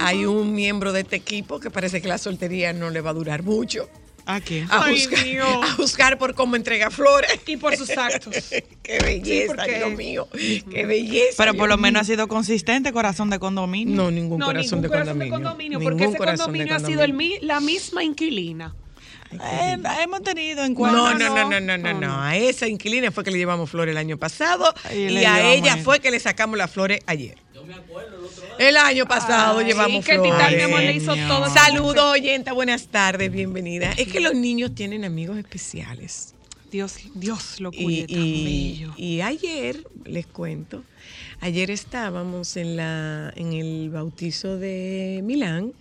Hay un miembro de este equipo que parece que la soltería no le va a durar mucho. ¿A qué? A, Ay, juzgar, mío. a juzgar por cómo entrega flores. Y por sus actos. Qué belleza, porque- Dios mío. Qué belleza. Pero por lo menos ha sido consistente, corazón de condominio. No, ningún No, corazón, ningún de, corazón de condominio. condominio, Ningún porque ese corazón de condominio ha sido el condominio. la misma inquilina. Eh, hemos tenido en cuenta. No, no, no, no, no, no, no, no. A esa inquilina fue que le llevamos flores el año pasado Y a ella eso. fue que le sacamos las flores ayer. El año pasado Ay, llevamos que. Titán, mi amor, le hizo todo. Saludos, oyenta, buenas tardes, bienvenida. Es que los niños tienen amigos especiales. Dios, Dios lo Y, cuide tan y- bello. y ayer, les cuento, ayer estábamos en, la, en el bautizo de Milán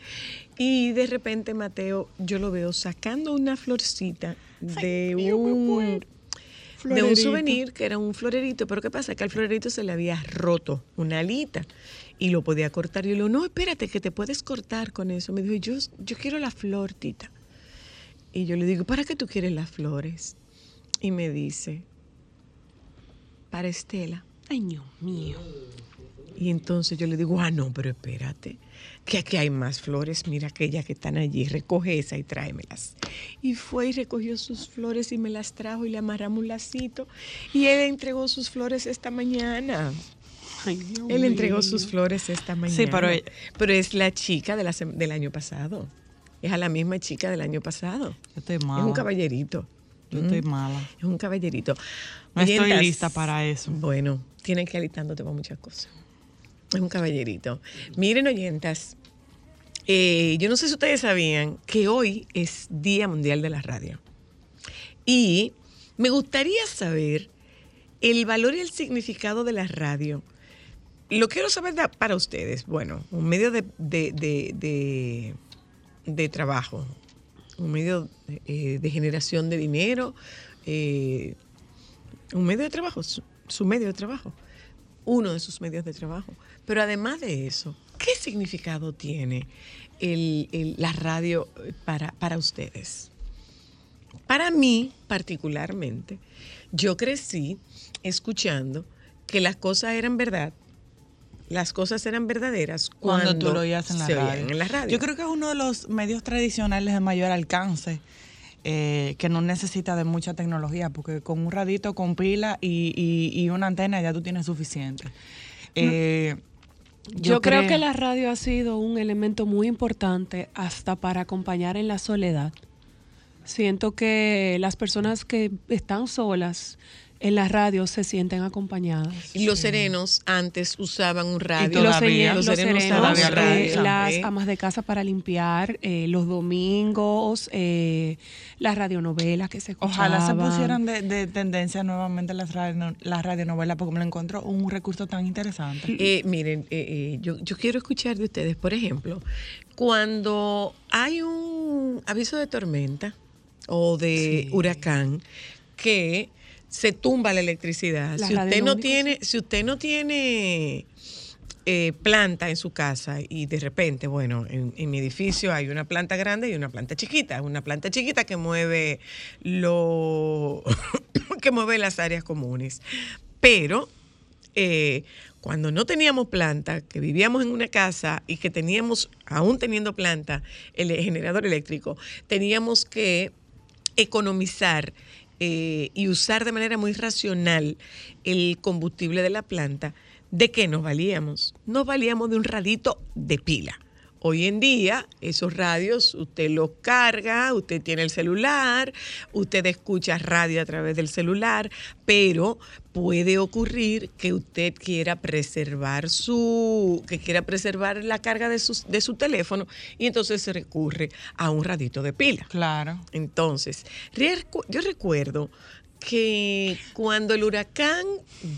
y de repente Mateo, yo lo veo sacando una florcita de un, de un souvenir que era un florerito, pero ¿qué pasa? Que al florerito se le había roto una alita y lo podía cortar. Y yo le digo, no, espérate, que te puedes cortar con eso. Me dijo, yo, yo quiero la flor, tita. Y yo le digo, ¿para qué tú quieres las flores? Y me dice, para Estela. Ay, Dios mío. Y entonces yo le digo, ah, no, pero espérate, que aquí hay más flores, mira aquellas que están allí, recoge esa y tráemelas. Y fue y recogió sus flores y me las trajo y le amarramos un lacito. Y él entregó sus flores esta mañana. Ay, Dios Él entregó mío. sus flores esta mañana. Sí, pero Pero es la chica de la del año pasado. Es a la misma chica del año pasado. Yo estoy Es mala. un caballerito. Yo estoy mala. Es un caballerito. No estoy Oyentas, lista para eso. Bueno, tienen que alistándote para muchas cosas. Es un caballerito. Miren, oyentas, eh, yo no sé si ustedes sabían que hoy es Día Mundial de la Radio. Y me gustaría saber el valor y el significado de la radio. Lo quiero saber para ustedes. Bueno, un medio de, de- de- de- trabajo, un medio eh, de generación de dinero, eh, un medio de trabajo, su medio de trabajo, uno de sus medios de trabajo. Pero además de eso, ¿qué significado tiene el- el- la radio eh, para, para ustedes? Para mí, particularmente, yo crecí escuchando que las cosas eran verdad, las cosas eran verdaderas cuando, Cuando, tú lo oías en la, se radio. en la radio. Yo creo que es uno de los medios tradicionales de mayor alcance. eh, que no necesita de mucha tecnología, porque con un radito, con pila y, y- y una antena ya tú tienes suficiente. Eh, Yo, creo, que la radio ha sido un elemento muy importante hasta para acompañar en la soledad. Siento que las personas que están solas en la radio se sienten acompañadas. Y los serenos antes usaban un radio. Y todavía. los, los serenos serenos, usaban todavía eh, radio. las amas de casa para limpiar, eh, los domingos, eh, las radionovelas que se escuchaban. Ojalá se pusieran de, de tendencia nuevamente las, radio, las radionovelas porque me lo encuentro un recurso tan interesante. Eh, miren, eh, eh, yo, yo quiero escuchar de ustedes, por ejemplo, cuando hay un aviso de tormenta o de huracán que se tumba la electricidad. Si usted no tiene, si usted no tiene eh, planta en su casa y de repente, bueno, en, en mi edificio hay una planta grande y una planta chiquita, una planta chiquita que mueve lo que mueve las áreas comunes. Pero eh, cuando no teníamos planta, que vivíamos en una casa y que teníamos, aún teniendo planta, el generador eléctrico, teníamos que economizar eh, y usar de manera muy racional el combustible de la planta, ¿de qué nos valíamos? Nos valíamos de un radito de pila. Hoy en día, esos radios, usted los carga, usted tiene el celular, usted escucha radio a través del celular, pero puede ocurrir que usted quiera preservar su, que quiera preservar la carga de su, de su teléfono y entonces se recurre a un radito de pila. Claro. Entonces, yo recuerdo que cuando el huracán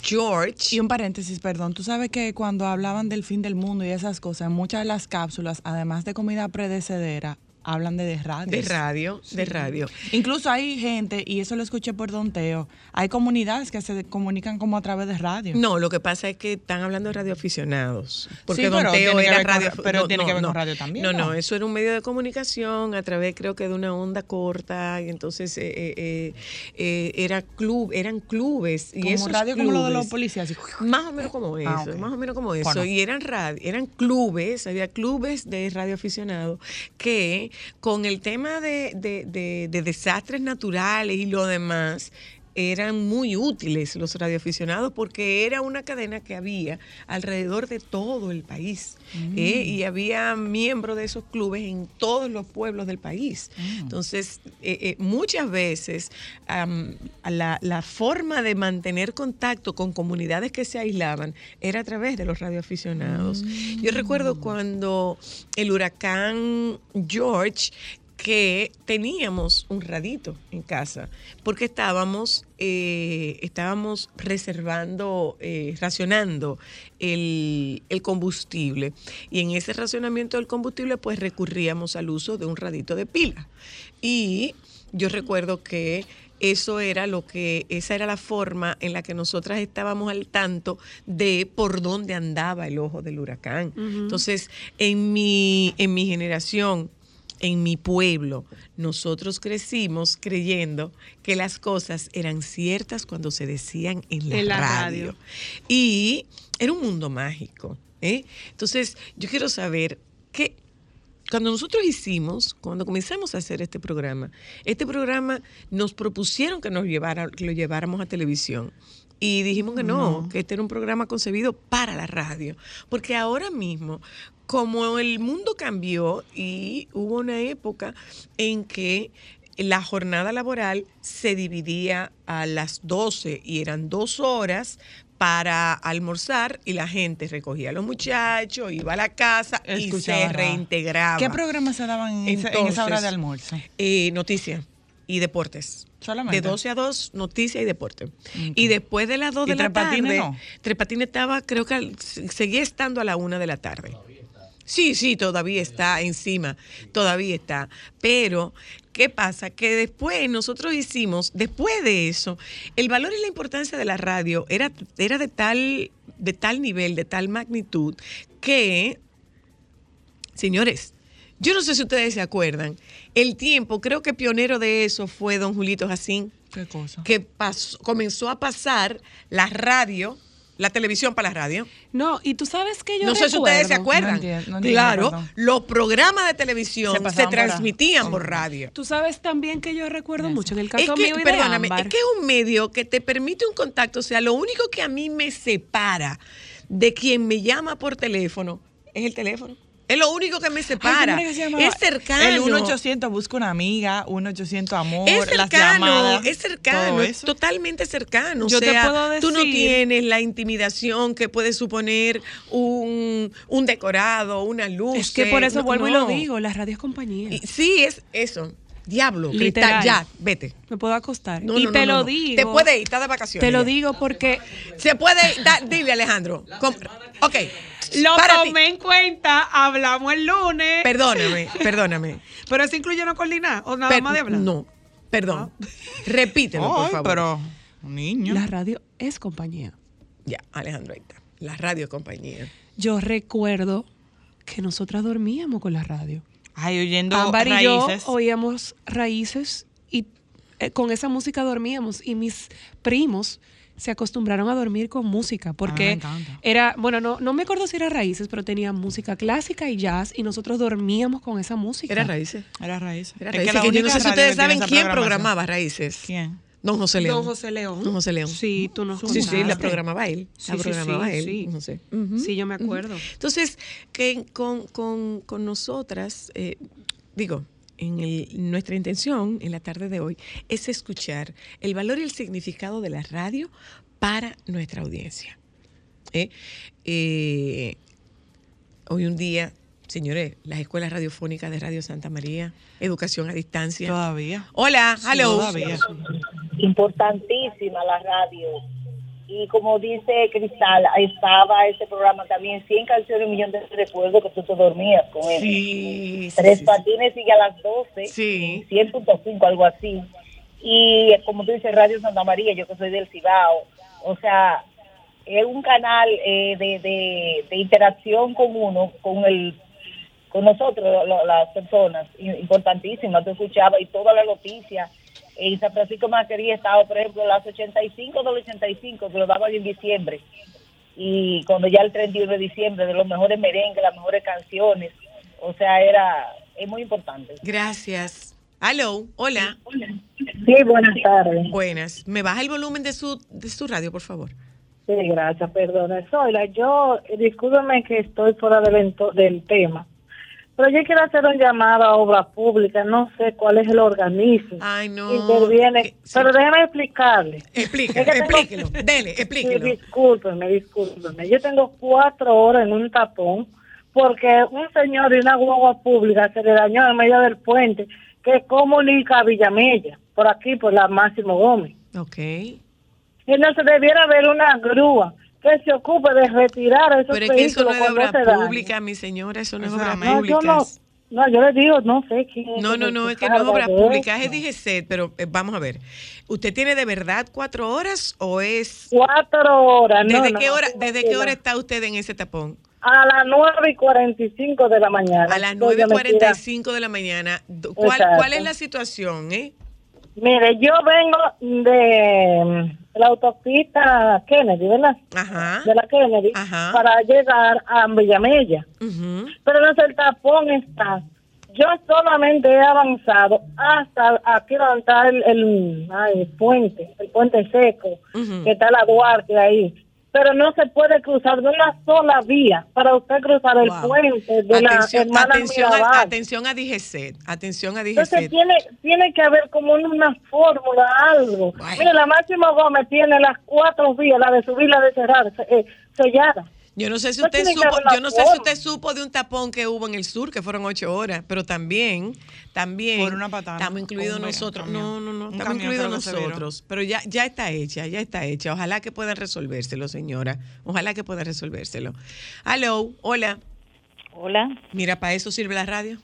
George Y un paréntesis, perdón. Tú sabes que cuando hablaban del fin del mundo y esas cosas, muchas de las cápsulas, además de comida predecedera, hablan de, de radio. de radio, de radio, Incluso hay gente, y eso lo escuché por Don Teo, hay comunidades que se comunican como a través de radio. No, lo que pasa es que están hablando de radioaficionados. Porque Sí, Don Teo era ver con- radio. pero tiene que ver con radio también, No, no, eso era un medio de comunicación a través, creo que de una onda corta. Y entonces eh, eh, eh, eh, era club, eran clubes. Y Como esos radio como lo de los policías. así. Más o menos como eso, Ah, ok. más o menos como eso. Bueno. Y eran radio, eran clubes, había clubes de radioaficionados que con el tema de, de- de- de desastres naturales y lo demás eran muy útiles los radioaficionados porque era una cadena que había alrededor de todo el país ¿eh? y había miembros de esos clubes en todos los pueblos del país. Entonces, eh, eh, muchas veces la, la forma de mantener contacto con comunidades que se aislaban era a través de los radioaficionados. Yo recuerdo cuando el huracán George que teníamos un radito en casa porque estábamos eh, estábamos reservando eh, racionando el, el combustible. Y en ese racionamiento del combustible pues recurríamos al uso de un radito de pila. Y yo recuerdo que eso era lo que, esa era la forma en la que nosotras estábamos al tanto de por dónde andaba el ojo del huracán. Entonces, en mi, en mi generación, en mi pueblo, nosotros crecimos creyendo que las cosas eran ciertas cuando se decían en la, En la radio. radio. Y era un mundo mágico. ¿eh? Entonces, yo quiero saber qué, cuando nosotros hicimos, cuando comenzamos a hacer este programa, este programa nos propusieron que nos llevara, que lo lleváramos a televisión. Y dijimos que no, que este era un programa concebido para la radio. Porque ahora mismo, como el mundo cambió y hubo una época en que la jornada laboral se dividía a las 12 y eran dos horas para almorzar y la gente recogía a los muchachos, iba a la casa y se reintegraba. ¿Qué programas se daban en, esa- en esa hora de almuerzo? Eh, noticias y deportes. Solamente. De 12 a 2, noticias y deporte. Y después de las 2 ¿Y de la tarde, no? Tres Patines estaba, creo que seguía estando a la 1 de la tarde. Sí, sí, todavía está encima, todavía está. Pero, ¿qué pasa? Que después nosotros hicimos, después de eso, el valor y la importancia de la radio era, era de, tal, de tal nivel, de tal magnitud, que Señores, yo no sé si ustedes se acuerdan, el tiempo, creo que pionero de eso fue don Julito Jacín, ¿Qué cosa? que pasó- comenzó a pasar la radio, la televisión para la radio. No, y tú sabes que yo no sé si ustedes se acuerdan. No entiendo, no entiendo, claro, perdón. los programas de televisión Se por transmitían por radio. Tú sabes también que yo recuerdo Eso. mucho en el Es caso que, mío y de perdóname, Ámbar. es que es un medio que te permite un contacto. O sea, lo único que a mí me separa de quien me llama por teléfono es el teléfono. Es lo único que me separa. es cercano. El 1-800 busca una amiga, 1-800 amor, Es las cercano, llamadas. es cercano, es eso. totalmente cercano. Yo o te puedo tú no decir- tienes la intimidación que puede suponer un, un decorado, una luz. Es que por eso no, vuelvo y lo digo, la radio es compañía. Y- sí, es eso. Diablo, Literal. cristal, ya, vete. Me puedo acostar. No, y no, te no, lo digo. Te puede ir, está de vacaciones. Te lo digo porque Se puede ir, da- dile Alejandro. Com- ok. Lo para ti. tomé en cuenta, hablamos el lunes. Perdóname, perdóname. pero eso incluye no coordinar o nada Per- más de hablar. No, perdón. Repítelo, por favor. pero un niño. La radio es compañía. Ya, Alejandro, ahí está. La radio compañía. Yo recuerdo que nosotras dormíamos con la radio. Ay, oyendo Ámbar y yo raíces. oíamos raíces y eh, con esa música dormíamos y mis primos se acostumbraron a dormir con música me porque era, bueno, no, no me acuerdo si era raíces, pero tenía música clásica y jazz y nosotros dormíamos con esa música. Era Raíces. Era raíces. Era Es Raíces, la que yo no sé si ustedes saben quién programaba Raíces. ¿Quién? Don José León. Don José León. Don José León. Sí, tú nos Sí, sí, la programaba él. Sí, la sí, programaba sí, él. sí. No sé. Sí, yo me acuerdo. Entonces, que con, con- con nosotras, eh, digo, en el- nuestra intención en la tarde de hoy es escuchar el valor y el significado de la radio para nuestra audiencia. ¿eh? Eh, hoy un día, señores, las escuelas radiofónicas de Radio Santa María, educación a distancia. Todavía. Hola, hello. Todavía. importantísima la radio. Y como dice Cristal, ahí estaba ese programa también, 100 canciones, un millón de recuerdos que tú te dormías con él. Sí, Tres sí, patines sigue a las 12, Sí. 100.5, algo así. Y como tú dices, Radio Santa María, yo que soy del Cibao, o sea, es un canal eh, de, de, de interacción con uno, con el con nosotros, lo- las personas, importantísima, tú escuchabas y toda la noticia. En San Francisco de Macorís estaba, por ejemplo, las 85 del 85, que lo daban en diciembre. Y cuando ya el 31 de diciembre, de los mejores merengues, las mejores canciones. O sea, era, es muy importante. Gracias. Hello, hola. Sí, buenas tardes. Buenas. ¿Me baja el volumen de su, de su radio, por favor? Sí, gracias, perdona. Soyla, yo, discúlpeme que estoy fuera del, del tema, pero yo quiero hacer un llamado a obra pública, no sé cuál es el organismo Ay, no. interviene, sí. pero déjeme explicarle. Explíquelo, Es que tengo- explíquelo. Dele, Sí, explíquelo. discúlpeme, discúlpeme. Yo tengo cuatro horas en un tapón porque un señor de una guagua pública se le dañó en medio del puente que comunica a Villamella, por aquí, por la Máximo Gómez. Ok. Entonces debiera haber una grúa que se ocupe de retirar esos Pero es que eso no es obra pública, mi señora. Eso no es obra No, yo pública. no, no, yo le digo, no sé quién No, no, no, es que no es obra pública, es DGC, pero eh, vamos a ver. ¿Usted tiene de verdad cuatro horas o es... Cuatro horas, no, ¿Desde no, qué hora, desde qué hora está usted en ese tapón? A las nueve y cuarenta y cinco de la mañana. A las Entonces, yo me tira- 9.45 de la mañana. ¿Cuál, Exacto. ¿Cuál es la situación, eh? Mire, yo vengo de la autopista Kennedy, ¿verdad? Ajá. De la Kennedy, Ajá. para llegar a Villamella. Ujú. Pero no sé, el tapón está. Yo solamente he avanzado hasta aquí donde está el, el, ay, el puente, el puente seco, que está la Duarte ahí. Pero no se puede cruzar de una sola vía para usted cruzar el Wow. puente de la Atención, hermana atención, a, atención a DGC. Atención a Entonces tiene, tiene que haber como una fórmula, algo. Ay. Mire, la Máximo Gómez tiene las cuatro vías, la de subir, la de cerrar, eh, sellada. Yo no sé si usted supo, yo no sé si usted supo de un tapón que hubo en el sur, que fueron ocho horas, pero también, también Por una patana, estamos incluidos nosotros. camión. No, no, no, estamos incluidos nosotros. Pero ya, ya está hecha, ya está hecha. Ojalá que puedan resolvérselo, señora. Ojalá que puedan resolvérselo. Hello, hola. Hola, Mira, para eso sirve la radio.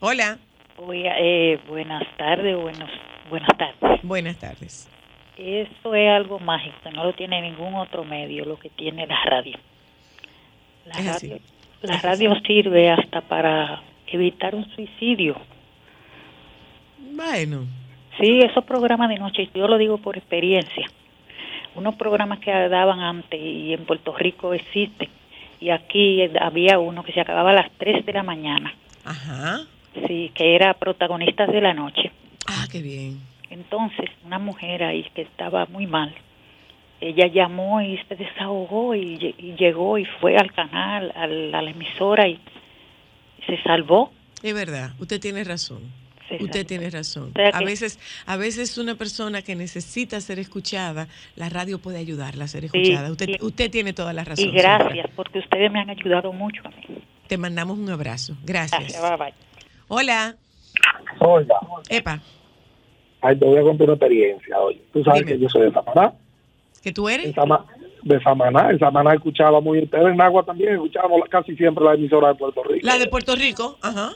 Hola, Oiga, eh, buenas tardes, buenos, buenas tardes. buenas tardes. Esto es algo mágico, no lo tiene ningún otro medio, lo que tiene la radio. La radio sirve hasta para evitar un suicidio. Bueno, Sí, esos programas de noche, yo lo digo por experiencia. Unos programas que daban antes y en Puerto Rico existen. Y aquí había uno que se acababa a las 3 de la mañana. ajá. Sí, que era protagonistas de la noche. Ah, qué bien. Entonces, una mujer ahí que estaba muy mal, ella llamó y se desahogó y, lle- y llegó y fue al canal, al- a la emisora y se salvó. Es verdad, usted tiene razón. Se Usted salvó. tiene razón. O sea A veces, a veces una persona que necesita ser escuchada, la radio puede ayudarla a ser Sí, escuchada. Usted, y- usted tiene toda la razón. Y gracias, señora. porque ustedes me han ayudado mucho a mí. Te mandamos un abrazo. Gracias. Gracias, bye, bye. Hola. Oiga, Epa, ay, te voy a contar una experiencia. Oye, tú sabes Dime. que yo soy de Samaná. ¿Que tú eres? De Samaná. En Samaná escuchaba muy. Ustedes en Agua también escuchábamos casi siempre la emisora de Puerto Rico. La de Puerto Rico. Ajá.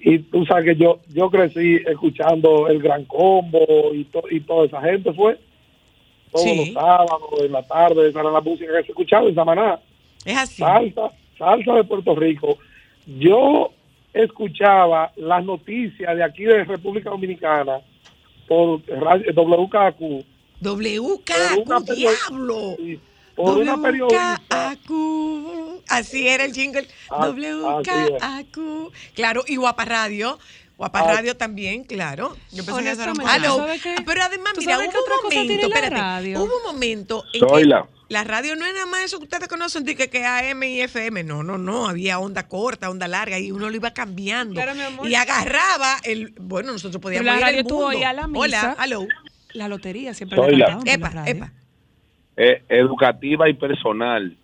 Y tú sabes que yo yo crecí escuchando el Gran Combo y, to- y toda esa gente fue. Todos Sí. los sábados, en la tarde, esa era la música que se escuchaba en Samaná. Es así. Salsa, salsa de Puerto Rico. Yo escuchaba las noticias de aquí de República Dominicana por WKQ. Perio- diablo. sí. WKQ. Así era el jingle. Ah, WKQ. Claro, y Guapa Radio. Guapa Ah. Radio también, claro. Yo pensé que eso era. Pero además, ¿Tú mira, hubo un momento, espérate, radio? hubo un momento en que la radio no era nada más eso que ustedes conocen, de que, que AM y FM, no, no, no, había onda corta, onda larga, y uno lo iba cambiando. Claro, mi amor. Y agarraba el, bueno, nosotros podíamos la ir radio al tú mundo. oías la misa. Hola, aló. La lotería siempre Soy la la- cantaban por Epa, la radio. epa. eh, educativa y personal.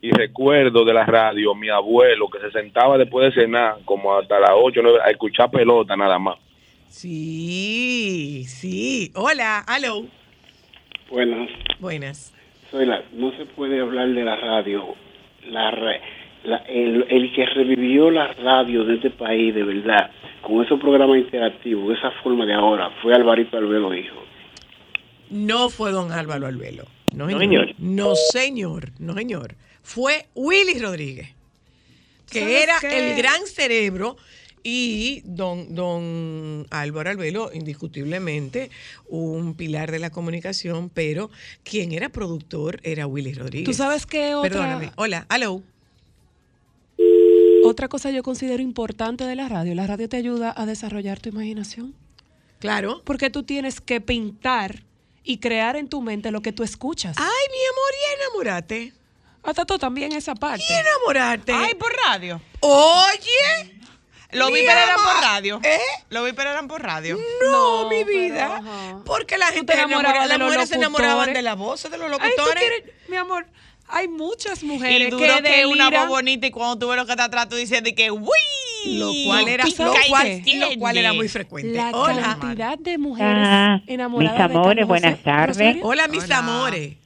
Y recuerdo de la radio, mi abuelo que se sentaba después de cenar, como hasta las 8 9, a escuchar pelota nada más. Sí, sí. Hola, aló. Buenas, Buenas. soy la, no se puede hablar de la radio. La- el, el que revivió la radio de este país, de verdad, con esos programas interactivos, esa forma de ahora, fue Alvarito Albelo Hijo. No fue don Álvaro Albelo. No, No, señor. No, señor. No, señor. Fue Willy Rodríguez, que ¿Sabes era qué? el gran cerebro y don, don Álvaro Albelo, indiscutiblemente, un pilar de la comunicación, pero quien era productor era Willy Rodríguez. ¿Tú sabes qué otra, Perdóname. Hola, aló. otra cosa yo considero importante de la radio? La radio te ayuda a desarrollar tu imaginación. Claro. Porque tú tienes que pintar y crear en tu mente lo que tú escuchas. Ay, mi amor, y enamorate. Hasta tú también esa parte. Y enamorarte. Ay, por radio. Oye. Los mi viper eran amor. por radio. ¿Eh? Los viper eran por radio. No, No, mi pero, vida. Porque la gente te enamorabas enamoraba, las mujeres se enamoraban de la voz de los Ay, ¿tú locutores. quieres- mi amor, hay muchas Y mujeres duro que que una voz bonita y cuando tú ves lo que está atrás, tú dices de que ¡Uy! Lo cual era, ¿Tú lo cual, lo cual era muy frecuente. La Hola. cantidad de mujeres Ah, enamoradas mis de amores, Carlos buenas tardes. Rosario. Hola, mis Hola. amores.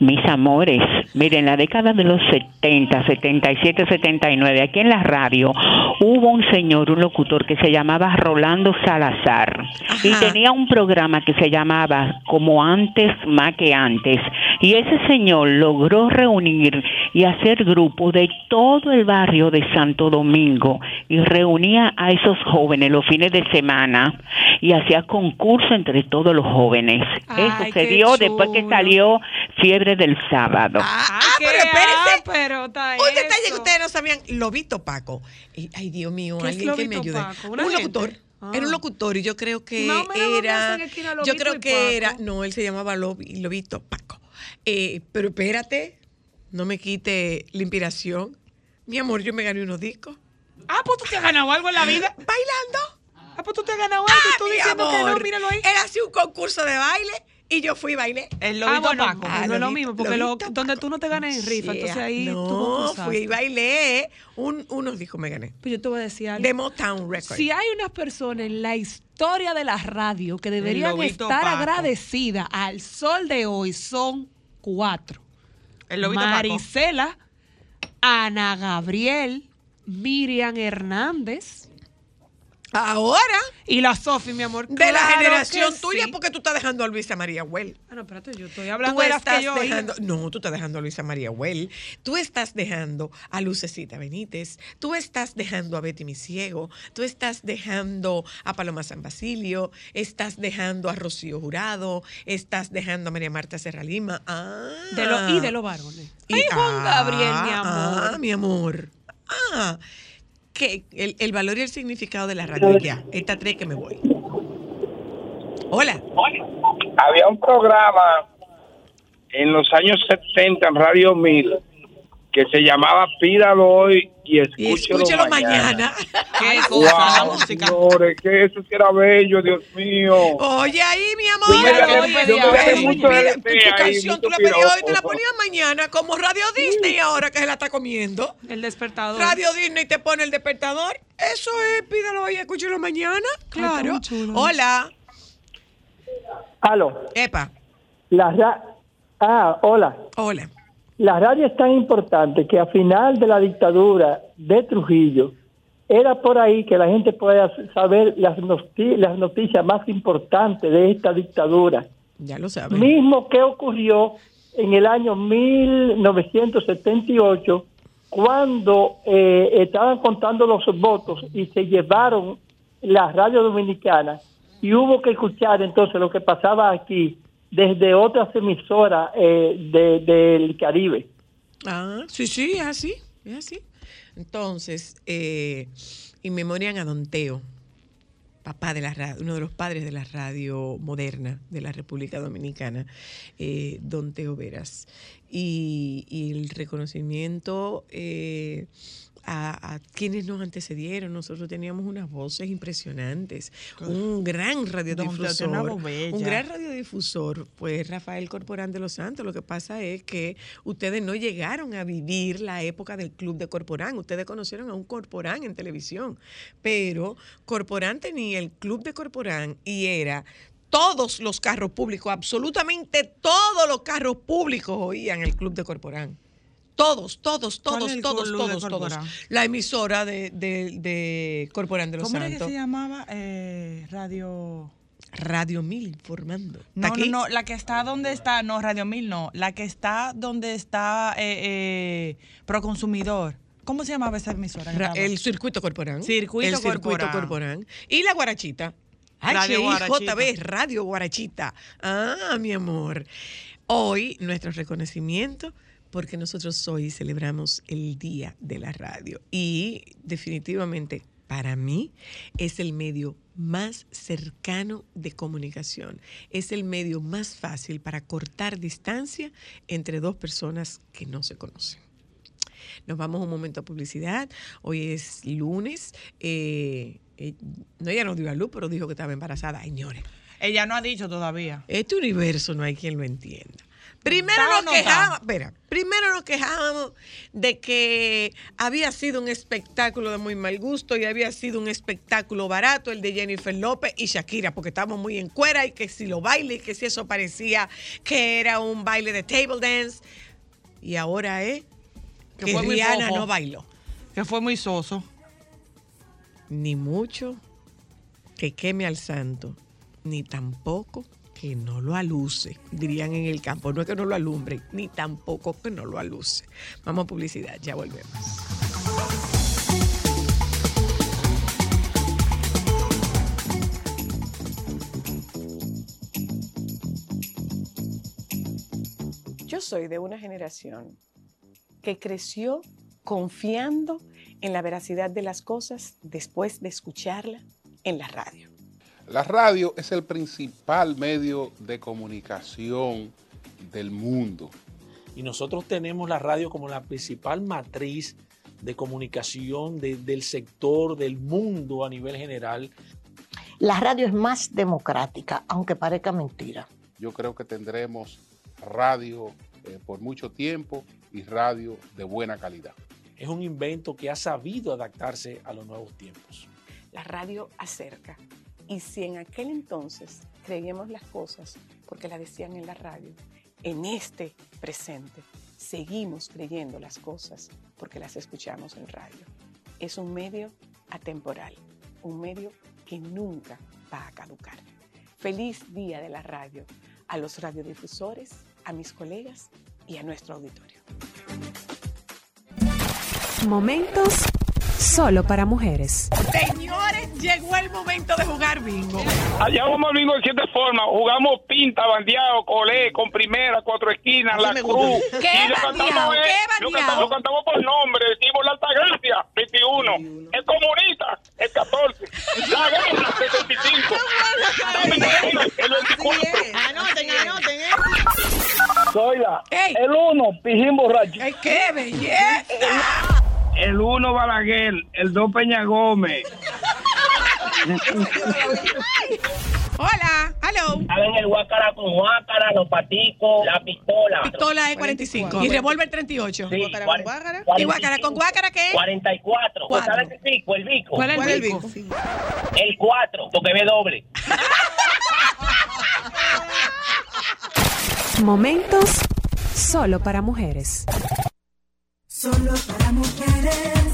Mis amores, miren, en la década de los 70, 77, 79, aquí en la radio hubo un señor, un locutor que se llamaba Rolando Salazar y tenía un programa que se llamaba Como antes, más que antes. Y ese señor logró reunir y hacer grupo de todo el barrio de Santo Domingo y reunía a esos jóvenes los fines de semana y hacía concurso entre todos los jóvenes. Ay, Eso se dio después que salió Fiebre del Sábado. Ah, ah, qué pero espérense. está Un detalle que ustedes no sabían, Lobito Paco. Y, ay, Dios mío, ¿Qué es alguien que me ayude. Un gente? locutor. Ah. Era un locutor y yo creo que era. Yo creo que era. No, él se llamaba Lobi- Lobito Paco. Eh, pero espérate, no me quite la inspiración. Mi amor, yo me gané unos discos. Ah, pues tú te has ganado algo en la vida. Bailando. Ah, pues tú te has ganado algo. y tú diciendo que no, míralo ahí. Él hacía un concurso de baile y yo fui y bailé. El Ah, lobito bueno, Paco. Ah, no es lo mismo, porque lo- donde tú no te ganas en rifa, entonces ahí tú No, fui y bailé. Un, unos discos me gané. Pues yo te voy a decir algo. De Motown Records. Si hay unas personas en la historia de la radio que deberían estar Paco. agradecidas al sol de hoy, son cuatro. El lobito Paco. Marisela, Ana Gabriel, Miriam Hernández Ahora, y la Sofi, mi amor. de la generación tuya, sí. porque tú estás dejando a Luisa María Well. Ah, no, espérate, yo estoy hablando de las que yo dejando, no, tú estás dejando a Luisa María Well. Tú estás dejando a Lucecita Benítez. Tú estás dejando a Betty Misiego. Tú estás dejando a Paloma San Basilio. Estás dejando a Rocío Jurado. Estás dejando a María Marta Serra Lima. Ah. De lo- y de los varones. Y- Ay, Juan Gabriel, mi ah, amor. Ah, mi amor. Ah, que el, el valor y el significado de la radio. Ya, esta tres que me voy. Hola. Había un programa en los años 70 en Radio 1000 que se llamaba Pídalo hoy y escúchelo, escúchelo mañana. mañana. Qué Wow, cosa, la música. señores, que eso sí era bello, Dios mío. Oye ahí, mi Yo me amor. dejé- oye, yo me dejé oye, mucho Mira, LT tu, tu ahí, canción tú la pedías hoy y te la ponías mañana, como Radio Disney ahora que se la está comiendo. El despertador. Radio Disney te pone el despertador. Eso es, pídalo hoy, escúchalo mañana. Claro. Hola. Aló, Epa. la ra- ah, hola. Hola. La radio es tan importante que a final de la dictadura de Trujillo era por ahí que la gente pueda saber las, noti- las noticias más importantes de esta dictadura. Ya lo sabes. Mismo que ocurrió en el año 1978 cuando eh, estaban contando los votos y se llevaron la radio dominicana y hubo que escuchar entonces lo que pasaba aquí desde otras emisoras eh, de- del Caribe. Ah, sí, sí, es así, es así. Entonces, eh, in memoriam a Don Teo, papá de la radio, uno de los padres de la radio moderna de la República Dominicana, eh, Don Teo Veras. Y, y el reconocimiento eh, a, a quienes nos antecedieron. Nosotros teníamos unas voces impresionantes, un gran radiodifusor. Un gran radiodifusor fue Rafael Corporán de los Santos. Lo que pasa es que ustedes no llegaron a vivir la época del Club de Corporán. Ustedes conocieron a un Corporán en televisión. Pero Corporán tenía el Club de Corporán y era todos los carros públicos, absolutamente todos los carros públicos oían el Club de Corporán. Todos, todos, ¿Cuál todos, todos, todos, todos. La emisora de, de, de Corporán de los ¿Cómo era que Santos. se llamaba? Eh, radio... Radio Mil informando. ¿Está No, no, no, la que está donde está, no, Radio Mil no, la que está donde está eh, eh, Proconsumidor. ¿Cómo se llamaba esa emisora? Ra- el circuito corporán. Circuito el circuito Corporán. Y la Guarachita. HIJB, Radio Guarachita. Ah, mi amor. Hoy nuestro reconocimiento porque nosotros hoy celebramos el Día de la Radio y definitivamente para mí es el medio más cercano de comunicación. Es el medio más fácil para cortar distancia entre dos personas que no se conocen. Nos vamos un momento a publicidad. Hoy es lunes. Eh, eh, no, ella no dio a luz, pero dijo que estaba embarazada. Señores, Ella no ha dicho todavía. este universo no hay quien lo entienda. Primero ¿Está o nos no quejábamos, espera, primero nos quejábamos de que había sido un espectáculo de muy mal gusto y había sido un espectáculo barato el de Jennifer López y Shakira, porque estábamos muy en cuera y que si lo baile y que si eso parecía que era un baile de table dance. Y ahora es Que que, fue muy Rihanna flojo. no bailó. Que fue muy soso. Ni mucho que queme al santo, ni tampoco que no lo aluce, dirían en el campo. No es que no lo alumbre, ni tampoco que no lo aluce. Vamos a publicidad, ya volvemos. Yo soy de una generación que creció confiando en la veracidad de las cosas después de escucharla en la radio. La radio es el principal medio de comunicación del mundo. Y nosotros tenemos la radio como la principal matriz de comunicación de- del sector, del mundo a nivel general. La radio es más democrática, aunque parezca mentira. Yo creo que tendremos radio eh, por mucho tiempo y radio de buena calidad. Es un invento que ha sabido adaptarse a los nuevos tiempos. La radio acerca. Y si en aquel entonces creíamos las cosas porque las decían en la radio, en este presente seguimos creyendo las cosas porque las escuchamos en radio. Es un medio atemporal, un medio que nunca va a caducar. Feliz día de la radio a los radiodifusores, a mis colegas y a nuestro auditorio. Momentos solo para mujeres. Señores, llegó el momento de jugar bingo. Allá vamos al bingo de siete formas. Jugamos pinta, bandeado, colé, con primera, cuatro esquinas, la cruz. ¿Qué y lo bandeado? cantamos, ¿Qué lo cantamos, lo cantamos por nombre. Decimos la Altagracia, 21. El comunista, el 14. La guerra, 75. El 24. Anoten, anoten, ¿eh? Soy la. El uno, pijín borracho. ¡Qué belleza! El uno Balaguer, el dos Peña Gómez. Hola, hello. Saben el guácara con guácara, los paticos, la pistola. Pistola de 45 y revólver 38. Sí, ¿Y guácara? guácara con guácara qué? 44. Cuatro. ¿Sabes el pico? El bico. ¿Cuál es el bico? El 4, porque ve doble. Momentos solo para mujeres. Solo para mujeres.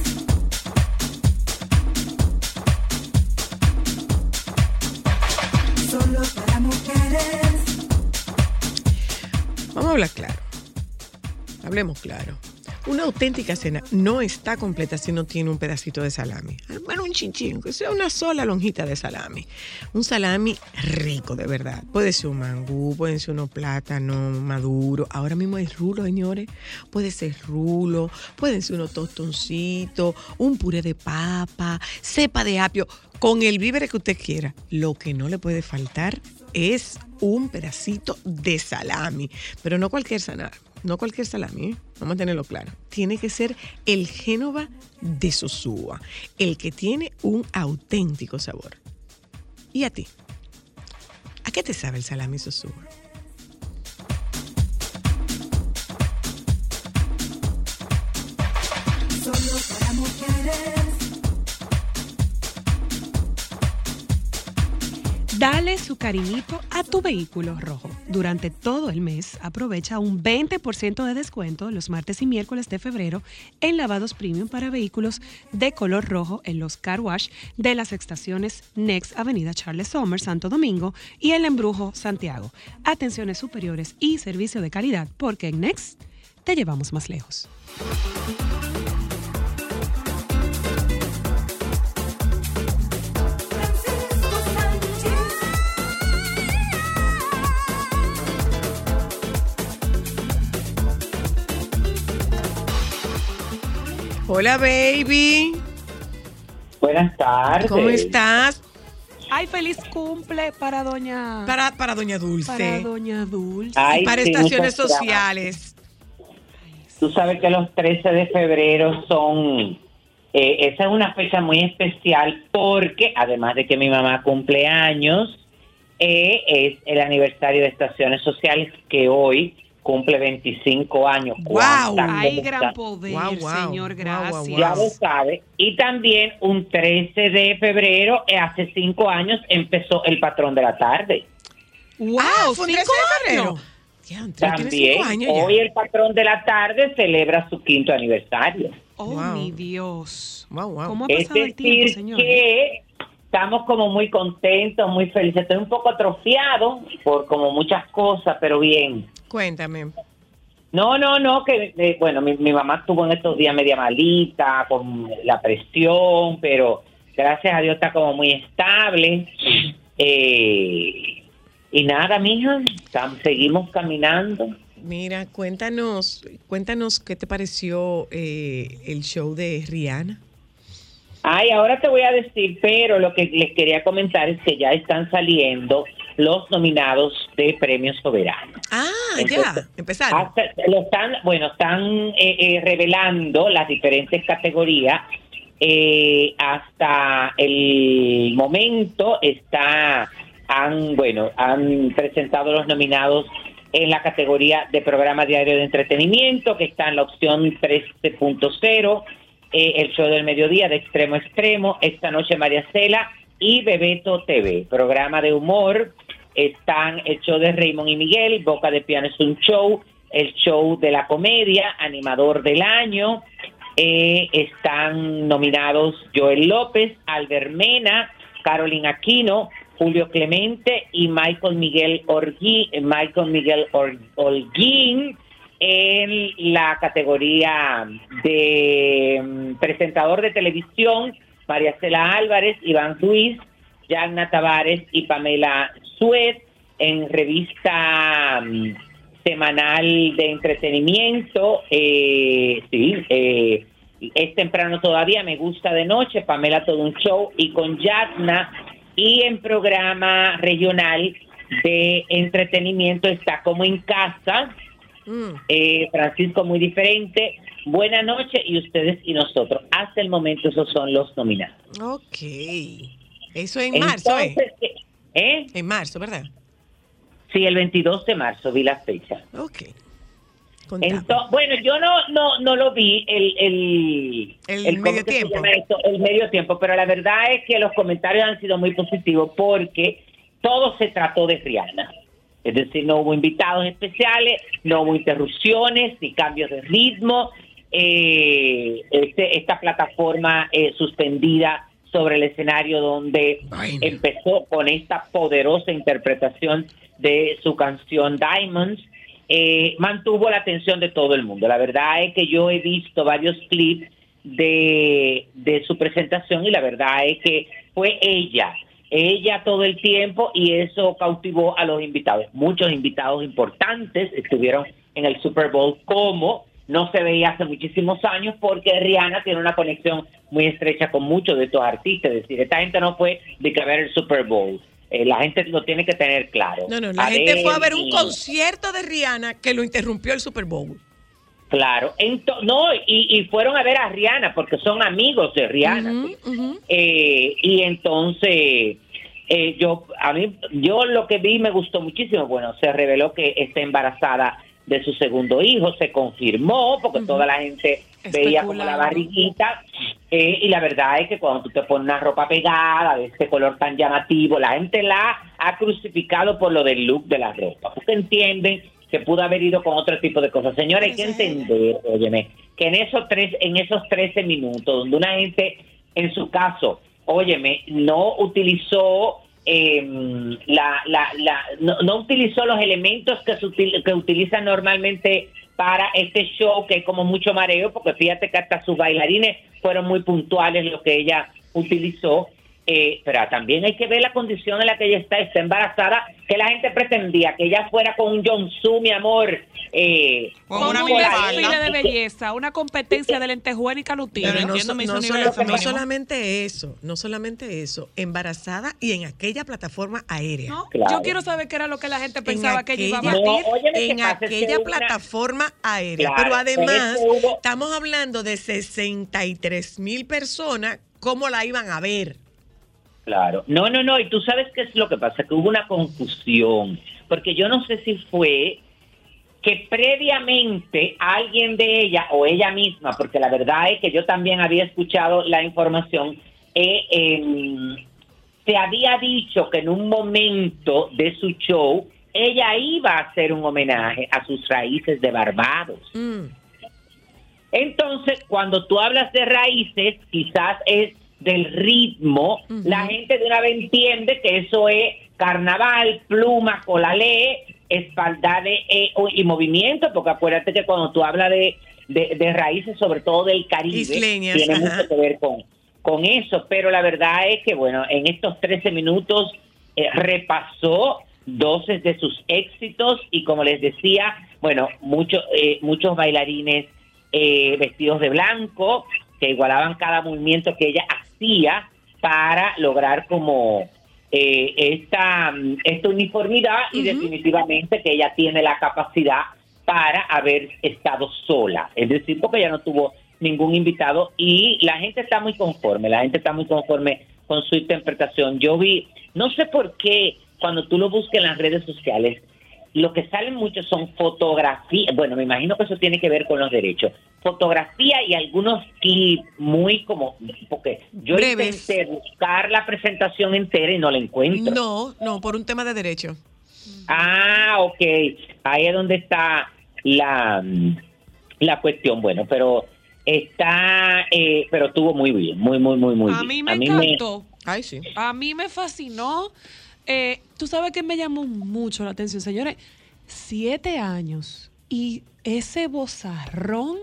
Solo para mujeres. Vamos a hablar claro. Hablemos claro. Una auténtica cena no está completa si no tiene un pedacito de salami. Bueno, un chinchín, que sea una sola lonjita de salami. Un salami rico, de verdad. Puede ser un mangú, puede ser uno plátano maduro. Ahora mismo hay rulo, señores. Puede ser rulo, pueden ser unos tostoncitos, un puré de papa, cepa de apio, con el víver que usted quiera. Lo que no le puede faltar es un pedacito de salami. Pero no cualquier salami. No cualquier salami, vamos a tenerlo claro. Tiene que ser el Génova de Sosúa, el que tiene un auténtico sabor. ¿Y a ti? ¿A qué te sabe el salami Sosúa? Solo para mujeres. Dale su cariñito a tu vehículo rojo. Durante todo el mes aprovecha un 20% de descuento los martes y miércoles de febrero en lavados premium para vehículos de color rojo en los car wash de las estaciones Next Avenida Charles Sommer, Santo Domingo y el Embrujo, Santiago. Atenciones superiores y servicio de calidad porque en Next te llevamos más lejos. Hola, baby. Buenas tardes. ¿Cómo estás? Ay, feliz cumple para doña Para, para Doña Dulce. para doña Dulce. Ay, y para sí, estaciones sociales. Tú sabes que los 13 de febrero son, eh, esa es una fecha muy especial porque además de que mi mamá cumple años, eh, es el aniversario de estaciones sociales que hoy cumple 25 años. ¿Cuánta Ay, gran poder, señor, gracias. Ya lo sabe. Y también un 13 de febrero, eh, hace cinco años, empezó el patrón de la tarde. ¡Wow! Ah, 13 de febrero. También, cinco años ya. hoy el patrón de la tarde celebra su quinto aniversario. Oh, mi Dios. ¿Cómo ha Es pasado el tiempo, decir, señor? que estamos como muy contentos, muy felices. Estoy un poco atrofiado por como muchas cosas, pero bien. Cuéntame. No, no, no, que eh, bueno, mi, mi mamá estuvo en estos días media malita, con la presión, pero gracias a Dios está como muy estable. Eh, y nada, mija, tam- seguimos caminando. Mira, cuéntanos, cuéntanos qué te pareció eh, el show de Rihanna. Ay, ahora te voy a decir, pero lo que les quería comentar es que ya están saliendo los nominados de Premios Soberano. Ah, Entonces, ya, empezaron. lo están, bueno, están eh, eh, revelando las diferentes categorías. Eh, hasta el momento está, han, bueno, han presentado los nominados en la categoría de programa diario de entretenimiento, que está en la opción 13.0, eh, el show del mediodía de extremo a extremo, esta noche María Cela y Bebeto TV, programa de humor, están el show de Raymond y Miguel, Boca de Piano es un show, el show de la comedia, animador del año, eh, están nominados Joel López, Albert Mena, Carolina Aquino, Julio Clemente y Michael Miguel Orgui, Michael Miguel Or- en la categoría de mm, presentador de televisión, María Cela Álvarez, Iván Ruiz, Yagna Tavares y Pamela Suez en revista mm, semanal de entretenimiento. eh, sí, eh, es temprano todavía, me gusta de noche, Pamela todo un show y con Yagna y en programa regional de entretenimiento está como en casa, eh, Francisco muy diferente, Buena Noche y Ustedes y Nosotros. Hasta el momento esos son los nominados. Ok. Eso en marzo, ¿eh? Entonces, ¿eh? En marzo, ¿verdad? Sí, el 22 de marzo vi la fecha. Ok. Ento- bueno, yo no no no lo vi el el, El ¿cómo medio tiempo. esto? el medio tiempo, pero la verdad es que los comentarios han sido muy positivos porque todo se trató de Rihanna. Es decir, no hubo invitados especiales, no hubo interrupciones ni cambios de ritmo. Eh, este- esta plataforma eh, suspendida sobre el escenario donde empezó con esta poderosa interpretación de su canción Diamonds, eh, mantuvo la atención de todo el mundo. La verdad es que yo he visto varios clips de, de su presentación y la verdad es que fue ella, ella todo el tiempo y eso cautivó a los invitados. Muchos invitados importantes estuvieron en el Super Bowl como no se veía hace muchísimos años porque Rihanna tiene una conexión muy estrecha con muchos de estos artistas. Es decir, esta gente no fue de que a ver el Super Bowl. Eh, la gente lo tiene que tener claro. No, no, la gente fue a ver un y- concierto de Rihanna que lo interrumpió el Super Bowl. Claro, Ento- no, y, y fueron a ver a Rihanna porque son amigos de Rihanna. Eh, y entonces, eh, yo, a mí, yo lo que vi me gustó muchísimo. Bueno, se reveló que está embarazada de su segundo hijo, se confirmó porque toda la gente veía como la barriguita. eh, y la verdad es que cuando tú te pones una ropa pegada de este color tan llamativo, la gente la ha crucificado por lo del look de la ropa. Porque entienden que pudo haber ido con otro tipo de cosas. Señores, hay que entender, óyeme, que en esos tres, en esos 13 minutos, donde una gente, en su caso, óyeme, no utilizó eh, la, la, la, no, no utilizó los elementos que se util- que utilizan normalmente para este show, que es como mucho mareo, porque fíjate que hasta sus bailarines fueron muy puntuales lo que ella utilizó. Eh, pero también hay que ver la condición en la que ella está, está embarazada, que la gente pretendía que ella fuera con un Jonsu, mi amor. Eh, Con un desfile de belleza, una competencia de lentejuela y. Pero no, so- no solo- no solamente eso, no solamente eso, embarazada y en aquella plataforma aérea. Yo quiero saber qué era lo que la gente pensaba que ella iba a batir. en aquella plataforma aérea. Claro, pero además, hubo- estamos hablando de 63 mil personas, ¿cómo la iban a ver? Claro. No, no, no. Y tú sabes qué es lo que pasa, que hubo una confusión. Porque yo no sé si fue que previamente alguien de ella o ella misma, porque la verdad es que yo también había escuchado la información, eh, se había dicho que en un momento de su show ella iba a hacer un homenaje a sus raíces de Barbados. Entonces, cuando tú hablas de raíces, quizás es del ritmo, la gente de una vez entiende que eso es carnaval, pluma, colalé, espalda de, eh, y movimiento, porque acuérdate que cuando tú hablas de, de, de raíces, sobre todo del Caribe, Isleñas, tiene ajá. mucho que ver con, con eso, pero la verdad es que, bueno, en estos 13 minutos eh, repasó 12 de sus éxitos y como les decía, bueno, muchos eh, muchos bailarines eh, vestidos de blanco que igualaban cada movimiento que ella hacía para lograr como eh, esta, mm, esta uniformidad y definitivamente que ella tiene la capacidad para haber estado sola, es decir, porque ella no tuvo ningún invitado y la gente está muy conforme, la gente está muy conforme con su interpretación. Yo vi, no sé por qué cuando tú lo buscas en las redes sociales, lo que salen mucho son fotografías, bueno, me imagino que eso tiene que ver con los derechos, fotografía y algunos clips muy como, porque yo Breves. intenté buscar la presentación entera y no la encuentro. No, no, por un tema de derecho. Ah, ok. Ahí es donde está la, la cuestión. Bueno, pero está, eh, pero estuvo muy bien, muy, muy, muy, muy A bien. mí me encantó. Ay, sí. A mí me fascinó. Eh, Tú sabes que me llamó mucho la atención, señores. Siete años y ese bozarrón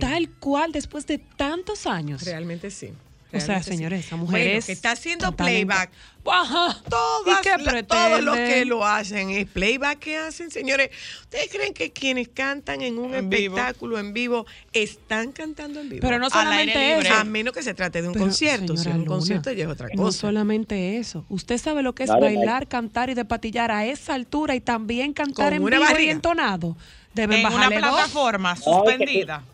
tal cual después de tantos años. Realmente sí. O sea, señores, esa mujer Bueno, es que está haciendo playback. Ajá. Todas ¿Y qué la- todos los que lo hacen es playback que hacen, señores. ¿Ustedes creen que quienes cantan en un En vivo. espectáculo en vivo están cantando en vivo? Pero no solamente eso. A menos que se trate de un Pero, concierto. Si es un Luna, concierto ya es otra No cosa. solamente eso. Usted sabe lo que es Claro, bailar, cantar y despatillar a esa altura y también cantar Con en una vivo y barriga. entonado. Deben En una bajarle dos. plataforma No, que suspendida.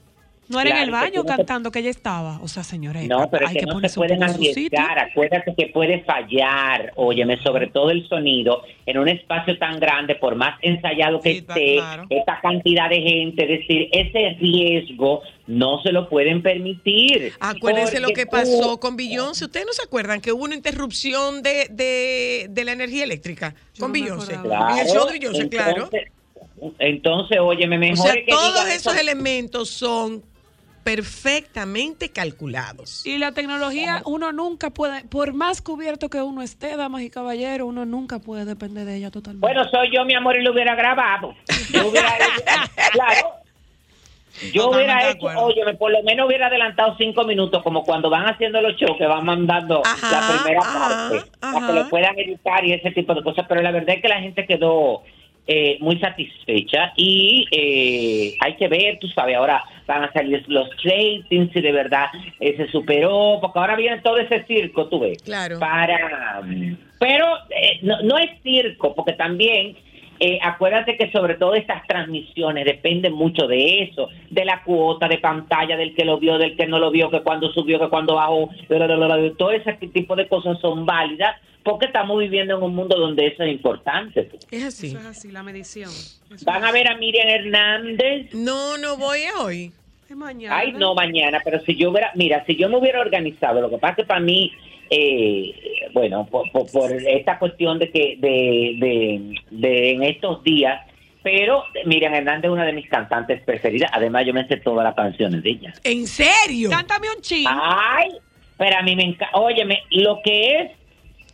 No era en el Claro, baño tú no cantando que ella estaba. O sea, señores, No, pero es hay que, que no se pueden arriesgar. Acuérdate que puede fallar, óyeme, sobre todo el sonido en un espacio tan grande, por más ensayado que esté, esta cantidad de gente, es decir, ese riesgo no se lo pueden permitir. Acuérdense lo que tú- pasó con Beyoncé. ¿Ustedes no se acuerdan que hubo una interrupción de, de, de la energía eléctrica con Beyoncé? Claro, En el show de Beyoncé, claro. entonces- Entonces, óyeme, O mejor sea, es que todos esos eso. elementos son perfectamente calculados. Y la tecnología, uno nunca puede, por más cubierto que uno esté, damas y caballeros, uno nunca puede depender de ella totalmente. Bueno, soy yo, mi amor, y lo hubiera grabado. Yo hubiera hecho, claro. Yo Totalmente hubiera hecho, oye, por lo menos hubiera adelantado cinco minutos, como cuando van haciendo los shows que van mandando la primera parte, para que lo puedan editar y ese tipo de cosas. Pero la verdad es que la gente quedó eh, muy satisfecha y eh, hay que ver, tú sabes, ahora van a salir los ratings y de verdad eh, se superó, porque ahora viene todo ese circo, tú ves. Claro. Para, pero eh, no, no es circo, porque también eh, acuérdate que sobre todo estas transmisiones dependen mucho de eso, de la cuota de pantalla, del que lo vio, del que no lo vio, que cuando subió, que cuando bajó, bla, bla, bla, bla, todo ese tipo de cosas son válidas porque estamos viviendo en un mundo donde eso es importante. Es así. Eso es así, la medición. ¿Van a ver a Miriam Hernández? No, no voy a hoy. Es mañana. Ay, no, mañana, pero si yo hubiera, mira, si yo me hubiera organizado, lo que pasa es que para mí, eh, bueno, por, por- por esta cuestión de que, de, de, de en estos días, pero Miriam Hernández es una de mis cantantes preferidas, además yo me sé todas las canciones de ella. ¿En serio? Cántame un ching. Ay, pero a mí me encanta, óyeme, lo que es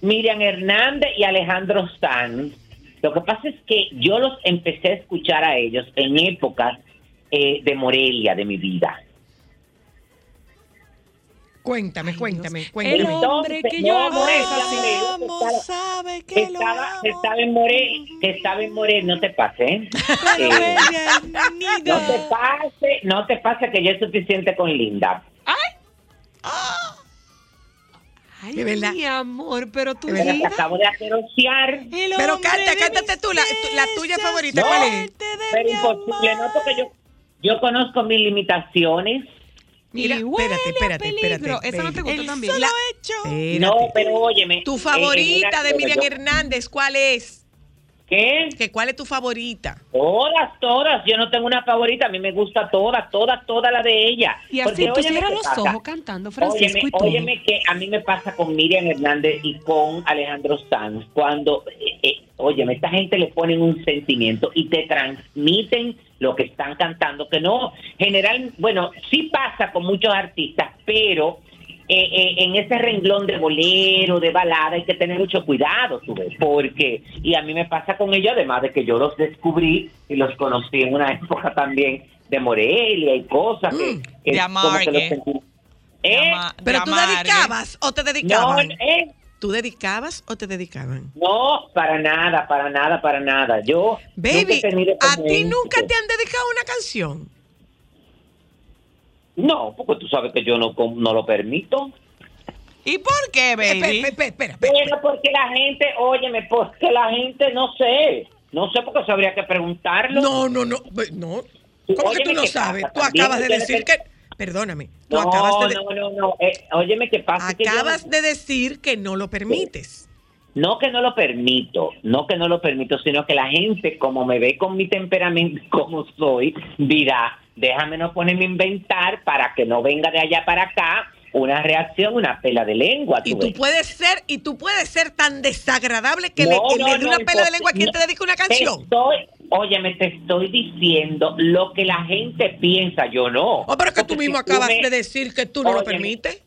Miriam Hernández y Alejandro Sanz, lo que pasa es que yo los empecé a escuchar a ellos en épocas eh, de Morelia de mi vida. Cuéntame, cuéntame, El cuéntame. hombre que yo amo, sabe que estaba, que estaba en que estaba en Morelia, no te pases. ¿eh? Eh, no te pase, no te pase que ya es suficiente con Linda. Ay, De verdad. mi amor, pero te digas- acabo de acariciar. Pero canta, cántate tú, la, tu- la tuya favorita, No, ¿cuál es? pero imposible, no, porque yo, yo conozco mis limitaciones. Mira, Y huele espérate, espérate, espérate. Esa no te gustó también. La- No, Espérate. pero óyeme. Tu eh, favorita en una- de Miriam yo- Hernández, ¿cuál es? ¿Qué? ¿Que ¿Cuál es tu favorita? Todas, todas. Yo no tengo una favorita. A mí me gusta todas, todas, todas las de ella. Y así Porque, tú cierras ¿qué los pasa? ojos cantando, Francisco, Óyeme, y todo. óyeme que a mí me pasa con Miriam Hernández y con Alejandro Sanz cuando, eh, eh, óyeme, esta gente le ponen un sentimiento y te transmiten lo que están cantando, que no, general, bueno, sí pasa con muchos artistas, pero eh, eh, en ese renglón de bolero, de balada, hay que tener mucho cuidado, tú ves, porque, y a mí me pasa con ellos, además de que yo los descubrí y los conocí en una época también de Morelia y cosas que, que De como que los amargue. sentí- ¿Eh? ¿Pero tú dedicabas o te dedicaban? No, ¿eh? ¿Tú dedicabas o te dedicaban? No, para nada, para nada, para nada. Yo Baby, ¿a ti un- nunca te han dedicado una canción? No, porque tú sabes que yo no, no lo permito. ¿Y por qué, baby? Espera, espera, espera. Bueno, porque la gente, óyeme, porque la gente no sé. No sé porque eso habría que preguntarlo. No, no, no, no. ¿Cómo que tú no ¿qué sabes? pasa? Tú acabas de decir que- que... Perdóname, tú No, acabas de... no, no, no. Eh, óyeme, ¿qué pasa? Que yo Acabas de decir que no lo permites. No que no lo permito, no que no lo permito, sino que la gente, como me ve con mi temperamento, como soy, dirá, déjame no ponerme a inventar para que no venga de allá para acá una reacción, una pela de lengua. Y tú tú ves. puedes ser, y tú puedes ser tan desagradable que No, le, que no, le dé no, una pela de lengua a quien te dedique una canción. estoy, óyeme, te estoy diciendo lo que la gente piensa, yo no. Oh, pero que tú Porque mismo si tú acabas me- de decir que tú no lo permites.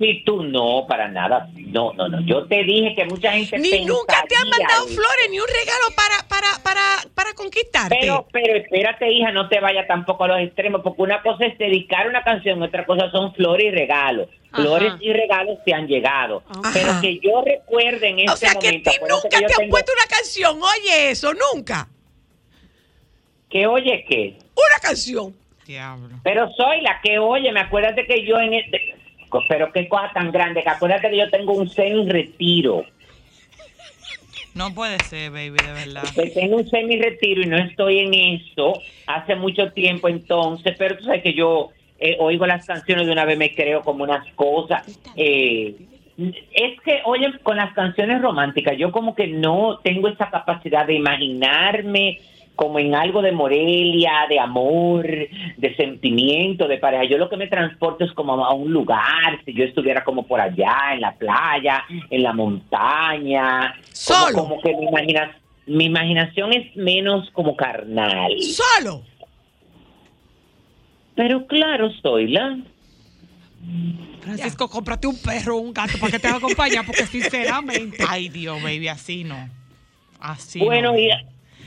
Si tú no, para nada. No, no, no. Yo te dije que mucha gente Ni nunca te han mandado eso. flores, ni un regalo para, para, para, para conquistarte. Pero, pero espérate, hija, no te vayas tampoco a los extremos, porque una cosa es dedicar una canción, otra cosa son flores y regalos. Ajá. Flores y regalos te han llegado. Ajá. Pero que yo recuerde en este o sea que ti momento. nunca que te han tengo- puesto una canción. Oye eso, nunca. Que oye qué. Una canción. Diablo. Pero soy la que oye, me acuérdate que yo en este... Pero qué cosa tan grande, que acuérdate que yo tengo un semi retiro. No puede ser, baby, de verdad. Tengo un semi retiro y no estoy en eso hace mucho tiempo entonces, pero tú sabes que yo eh, oigo las canciones de una vez me creo como unas cosas. Eh, es que, oye, con las canciones románticas, yo como que no tengo esa capacidad de imaginarme como en algo de Morelia, de amor, de sentimiento, de pareja. Yo lo que me transporto es como a un lugar, si yo estuviera como por allá, en la playa, en la montaña. Como, como que mi, imagina- mi imaginación es menos como carnal. ¡Solo! Pero claro, soy la... Francisco, cómprate un perro o un gato para que te acompañe, porque sinceramente. Ay, Dios, baby, así no. Así Bueno, no. y-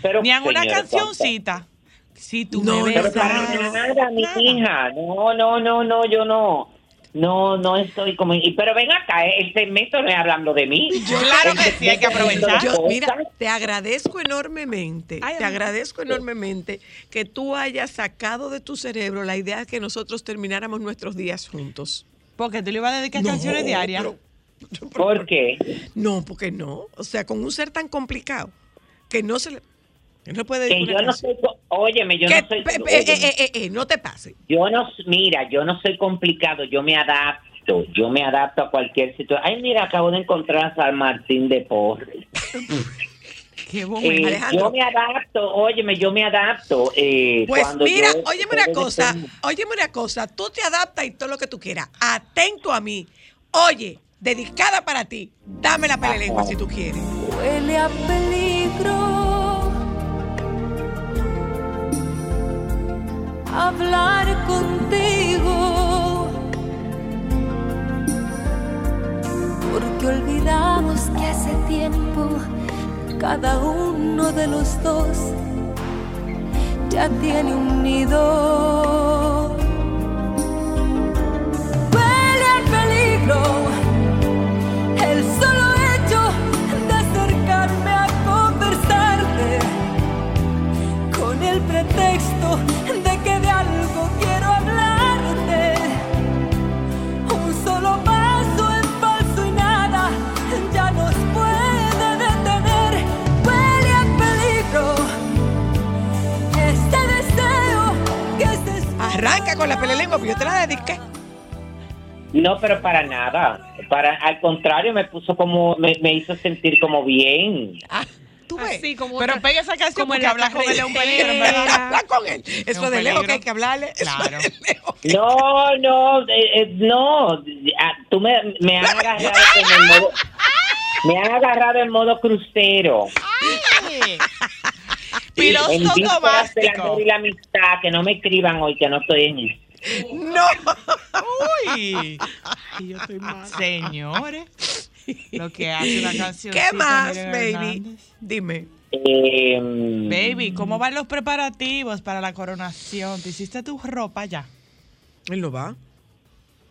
pero, Ni en una cancioncita. Si tú No, me besas. para nada, mi hija. No, no, no, no, yo no. No, no estoy como... Pero ven acá, eh, el segmento no es hablando de mí. Claro que sí, hay que aprovechar. Yo, mira, te agradezco enormemente, te agradezco enormemente que tú hayas sacado de tu cerebro la idea de que nosotros termináramos nuestros días juntos. Porque te le iba a dedicar No, canciones diarias. pero- ¿Por qué? No, porque no. O sea, con un ser tan complicado que no se le, no puede Que dedicar yo no soy... Óyeme, yo no soy... pe- pe- óyeme. eh, eh, eh, no te pase. Yo no, mira, yo no soy complicado, yo me adapto, yo me adapto a cualquier situación. Ay, mira, acabo de encontrar a San Martín de Porres. Qué Eh, yo me adapto, óyeme, yo me adapto. eh, Pues cuando mira, yo- óyeme una cosa, óyeme una cosa, tú te adaptas y todo lo que tú quieras. Atento a mí. Oye, dedicada para ti. Dame la pelelengua si tú quieres. Huele a peligro hablar contigo. Porque olvidamos que hace tiempo cada uno de los dos ya tiene un nido. Huele a peligro el solo hecho de acercarme a conversarte con el pretexto con la pelelengua, porque yo te la dediqué. No, pero para nada. Para, al contrario, me puso como, me, me hizo sentir como bien. Tú ves. Así como Pero pega esa canción como porque la hablar con él es un peligro. Habla con él. Es Eso de lejos peligro. que hay que hablarle. eso Claro. lejos. No, no, eh, eh, no. Ah, Tú me, me han agarrado en el modo, me han agarrado en modo crucero. Piloto en vísperas y la amistad, que no me escriban hoy que no estoy en eso. No. Uy. Y yo estoy mal. Señores, lo que hace una canción. ¿Qué más, baby? Dime. Eh, Baby, ¿cómo van los preparativos para la coronación? ¿Te hiciste tu ropa ya? Él no va.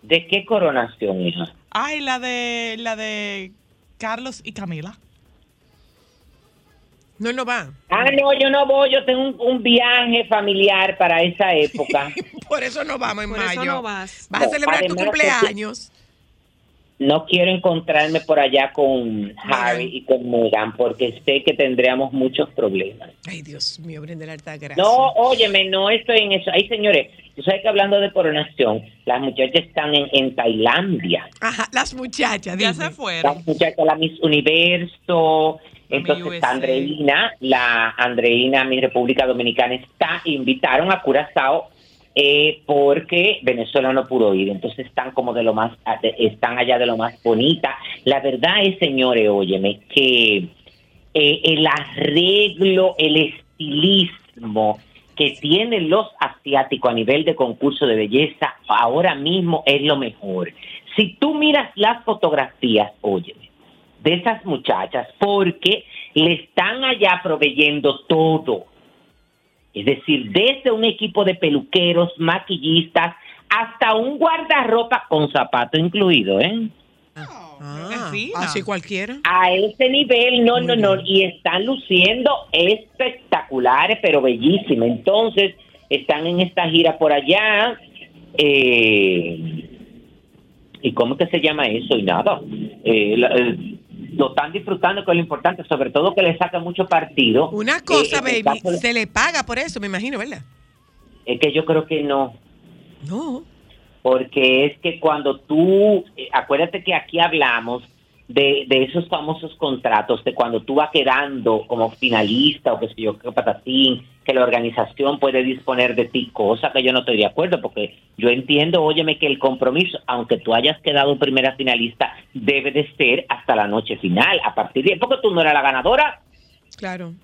¿De qué coronación, hija? Ay, la de la de Carlos y Camila. No, él no va. Ah, no, yo no voy, yo tengo un, un viaje familiar para esa época. Por eso no vamos en Por mayo. eso no vas. Vas a celebrar tu cumpleaños. No quiero encontrarme por allá con Harry y con Meghan porque sé que tendríamos muchos problemas. Ay, Dios mío, Brenda la alta gracia. No, óyeme, no estoy en eso. Ay, señores, tú sabes que hablando de coronación, las muchachas están en, en Tailandia. Ajá, las muchachas, Ya se fueron. Las muchachas, la Miss Universo. Entonces, Andreina, la Andreina, mi República Dominicana está, invitaron a Curazao eh, porque Venezuela no pudo ir. Entonces, están como de lo más, están allá de lo más bonita. La verdad es, señores, óyeme, que eh, el arreglo, el estilismo que tienen los asiáticos a nivel de concurso de belleza ahora mismo es lo mejor. Si tú miras las fotografías, óyeme, de esas muchachas, porque le están allá proveyendo todo. Es decir, desde un equipo de peluqueros, maquillistas, hasta un guardarropa con zapato incluido, ¿eh? Ah, así cualquiera. A ese nivel, no, no, no, y están luciendo espectaculares, pero bellísimas. Entonces, están en esta gira por allá. eh, ¿Y cómo que se llama eso? Y nada. eh, la- eh, lo están disfrutando, que es lo importante, sobre todo que le saca mucho partido. Una cosa, Eh, el baby, de- se le paga por eso, me imagino, ¿verdad? Es que yo creo que no. No. porque es que cuando tú, eh, acuérdate que aquí hablamos de, de esos famosos contratos, de cuando tú vas quedando como finalista o que sé yo, qué patatín, que la organización puede disponer de ti, cosa que yo no estoy de acuerdo, porque yo entiendo, óyeme, que el compromiso, aunque tú hayas quedado primera finalista, debe de ser hasta la noche final, a partir de, porque tú no eras la ganadora, Claro.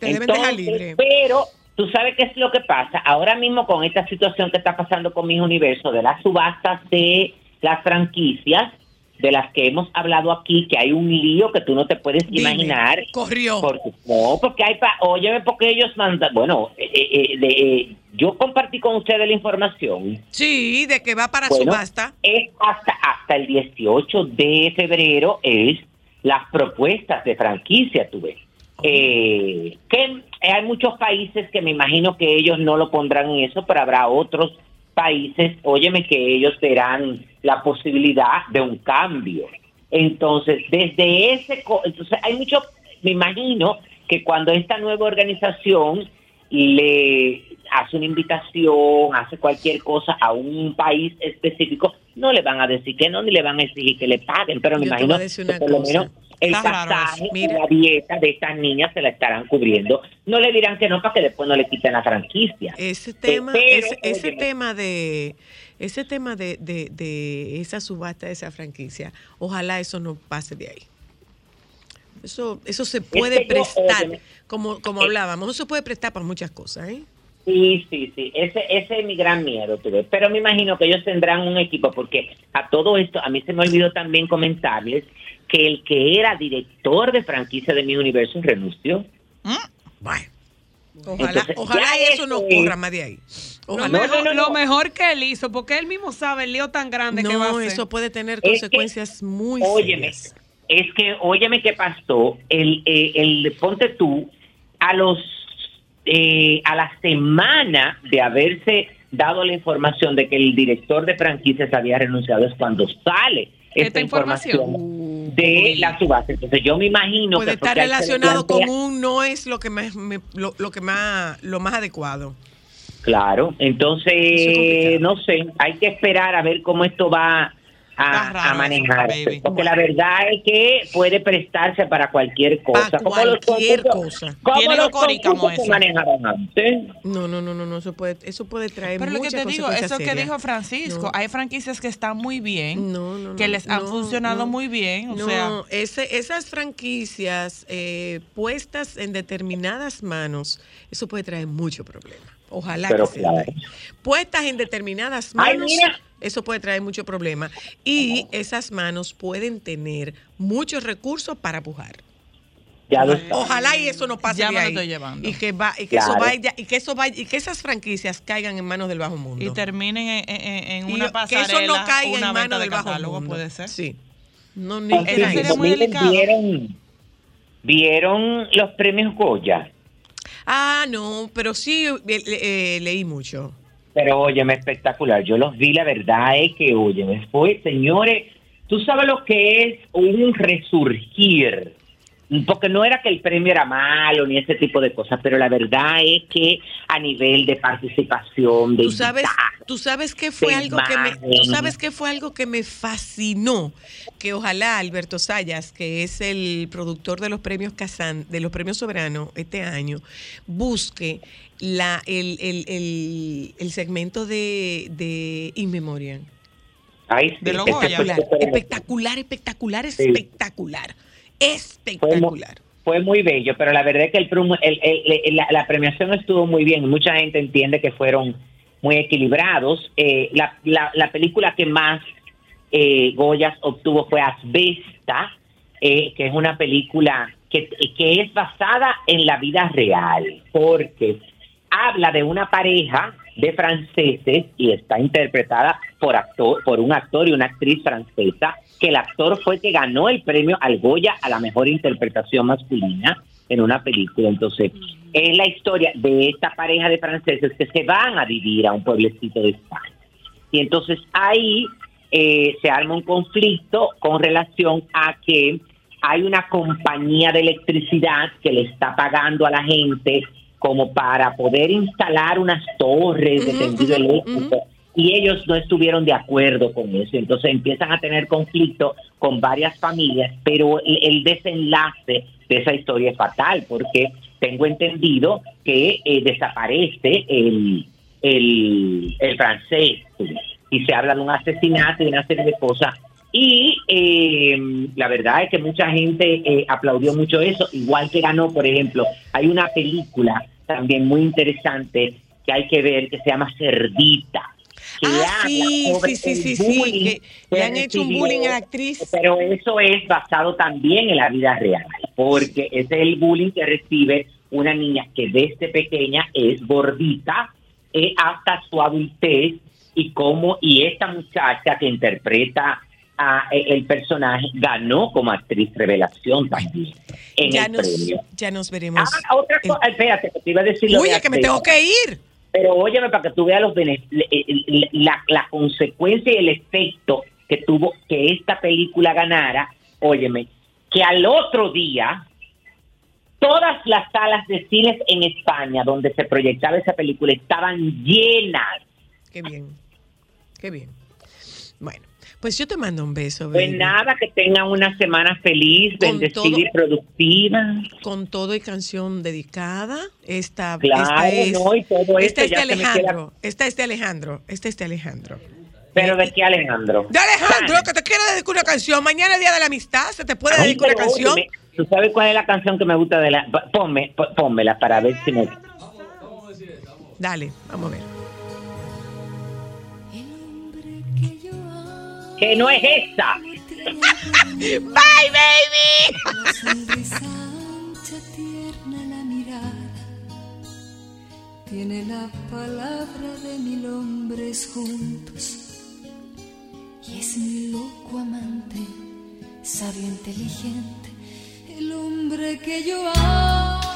Te deben dejar entonces, libre. Pero tú sabes qué es lo que pasa. Ahora mismo con esta situación que está pasando con mi universo de las subastas de las franquicias, de las que hemos hablado aquí, que hay un lío que tú no te puedes imaginar. Corrió. Porque, no, porque hay, pa, óyeme, porque ellos mandan, bueno, eh, eh, de, eh, yo compartí con ustedes la información. Sí, de que va para Bueno, subasta. Es hasta, hasta el 18 de febrero es las propuestas de franquicia, tú ves. Eh, que hay muchos países que me imagino que ellos no lo pondrán en eso, pero habrá otros países, óyeme, que ellos verán la posibilidad de un cambio. Entonces, desde ese, entonces hay mucho, me imagino que cuando esta nueva organización le hace una invitación, hace cualquier cosa a un país específico, no le van a decir que no, ni le van a exigir que le paguen, pero me Yo imagino que por lo menos el pasaje y la dieta de estas niñas se la estarán cubriendo. No le dirán que no para que después no le quiten la franquicia. Ese tema, pero, ese, tema de ese tema de, de, de esa subasta de esa franquicia, ojalá eso no pase de ahí. Eso, eso se puede que yo, prestar, como, como hablábamos, eso se puede prestar para muchas cosas, ¿eh? Sí, sí, sí, ese, ese es mi gran miedo, tú ves. Pero me imagino que ellos tendrán un equipo, porque a todo esto, a mí se me olvidó también comentarles que el que era director de franquicia de mi universo renunció. Ojalá, Entonces, ojalá y eso no ocurra más de ahí. Lo, mejor, lo mejor que él hizo, porque él mismo sabe el lío tan grande que va a hacer. eso puede tener Es que- consecuencias muy Óyeme, serias. es que, óyeme qué pasó, el, eh, el, ponte tú, a los, eh, a la semana de haberse dado la información de que el director de franquicias había renunciado es cuando sale esta, Esta información, de la subasta. Entonces yo me imagino Puede que estar relacionado con un no es lo que más, me- lo, lo que más lo más adecuado. Claro, entonces no sé, hay que esperar a ver cómo esto va a, a manejarse, porque la verdad es que puede prestarse para cualquier cosa, como los cualquier cosa. como los locori como que ese. manejaban antes. No, no, no, no, no, eso puede, eso puede traer Pero lo que te digo, eso que dijo Francisco, No. hay franquicias que están muy bien, que les han no, funcionado no. muy bien, o no, sea, ese- esas franquicias eh, puestas en determinadas manos, eso puede traer mucho problema. Ojalá Pero que sea. Puestas en determinadas manos, eso puede traer mucho problema. Y esas manos pueden tener muchos recursos para pujar. Ya lo. Ojalá y eso no pase Ya de me lo estoy llevando. Y que va, y que Claro. eso vaya, y que eso vaya, y que esas franquicias caigan en manos del bajo mundo. y terminen en, en- en Y una yo- que pasarela, eso no caiga una en manos de del bajo mundo. puede ser. Sí. No, ni Entonces, era eso. miren, ¿Vieron, vieron los premios Goya? Ah, no, pero sí eh, eh, leí mucho. Pero óyeme, espectacular. Yo los vi, la verdad es que, óyeme, fue, señores, tú sabes lo que es un resurgir. Porque no era que el premio era malo ni ese tipo de cosas, pero la verdad es que a nivel de participación, de Tú sabes, tú sabes que fue algo que me, tú sabes que fue algo que me fascinó, que ojalá Alberto Sayas, que es el productor de los premios Kazan, de los premios Soberano este año, busque la el, el, el, el segmento de, de In Memoriam. Ay, sí, De Espectacular, espectacular, Sí. espectacular. Fue, Espectacular. fue muy bello, pero la verdad es que el- el- el- la, la premiación estuvo muy bien. Mucha gente entiende que fueron muy equilibrados. Eh, la, la- la película que más eh, Goyas obtuvo fue Asbesta, eh, que es una película que, que es basada en la vida real, porque habla de una pareja de franceses y está interpretada por actor, por un actor y una actriz francesa, que el actor fue que ganó el premio al Goya a la mejor interpretación masculina en una película. Entonces, es la historia de esta pareja de franceses que se van a vivir a un pueblecito de España. Y entonces ahí eh, se arma un conflicto con relación a que hay una compañía de electricidad que le está pagando a la gente como para poder instalar unas torres de tendido eléctrico y ellos no estuvieron de acuerdo con eso. Entonces empiezan a tener conflicto con varias familias, pero el, desenlace de esa historia es fatal porque tengo entendido que eh, desaparece el, el, el francés y se habla de un asesinato y una serie de cosas. Y eh, la verdad es que mucha gente eh, aplaudió mucho eso, igual que ganó, por ejemplo, hay una película también muy interesante que hay que ver que se llama Cerdita. Que Ah, sí, sobre sí, sí, el sí, bullying que que le han hecho un bullying a la actriz. Pero eso es basado también en la vida real, porque es el bullying que recibe una niña que desde pequeña es gordita eh, hasta su adultez y cómo y esta muchacha que interpreta a eh, el personaje ganó como actriz revelación también en Ya el nos, premio. ya nos veremos. Ah, otra cosa, espérate, que te iba a decir lo Uy, de es que me tengo que ir. Pero óyeme para que tú veas los le- le- la, la consecuencia y el efecto que tuvo que esta película ganara, óyeme, que al otro día todas las salas de cines en España donde se proyectaba esa película estaban llenas. Qué bien, qué bien. Pues yo te mando un beso. Pues baby. nada, que tengan una semana feliz, Con bendecida todo- y productiva. Con todo y canción dedicada. Esta, Claro, esta es, no, y todo esta esto es de Alejandro. Esta es de Alejandro. Esta es de Alejandro. Pero de qué Alejandro. De Alejandro, que te quiero dedicar una canción. Mañana es Día de la Amistad. ¿Se te puede Ay, dedicar una canción? óyeme, ¿Tú sabes cuál es la canción que me gusta de la... Ponme, pónmela para ver si me... Dale, vamos a ver. Que no es esa. Bye, baby. La sonrisa ancha, tierna la mirada. Tiene la palabra de mil hombres juntos. Y es mi loco amante, sabio, inteligente. El hombre que yo amo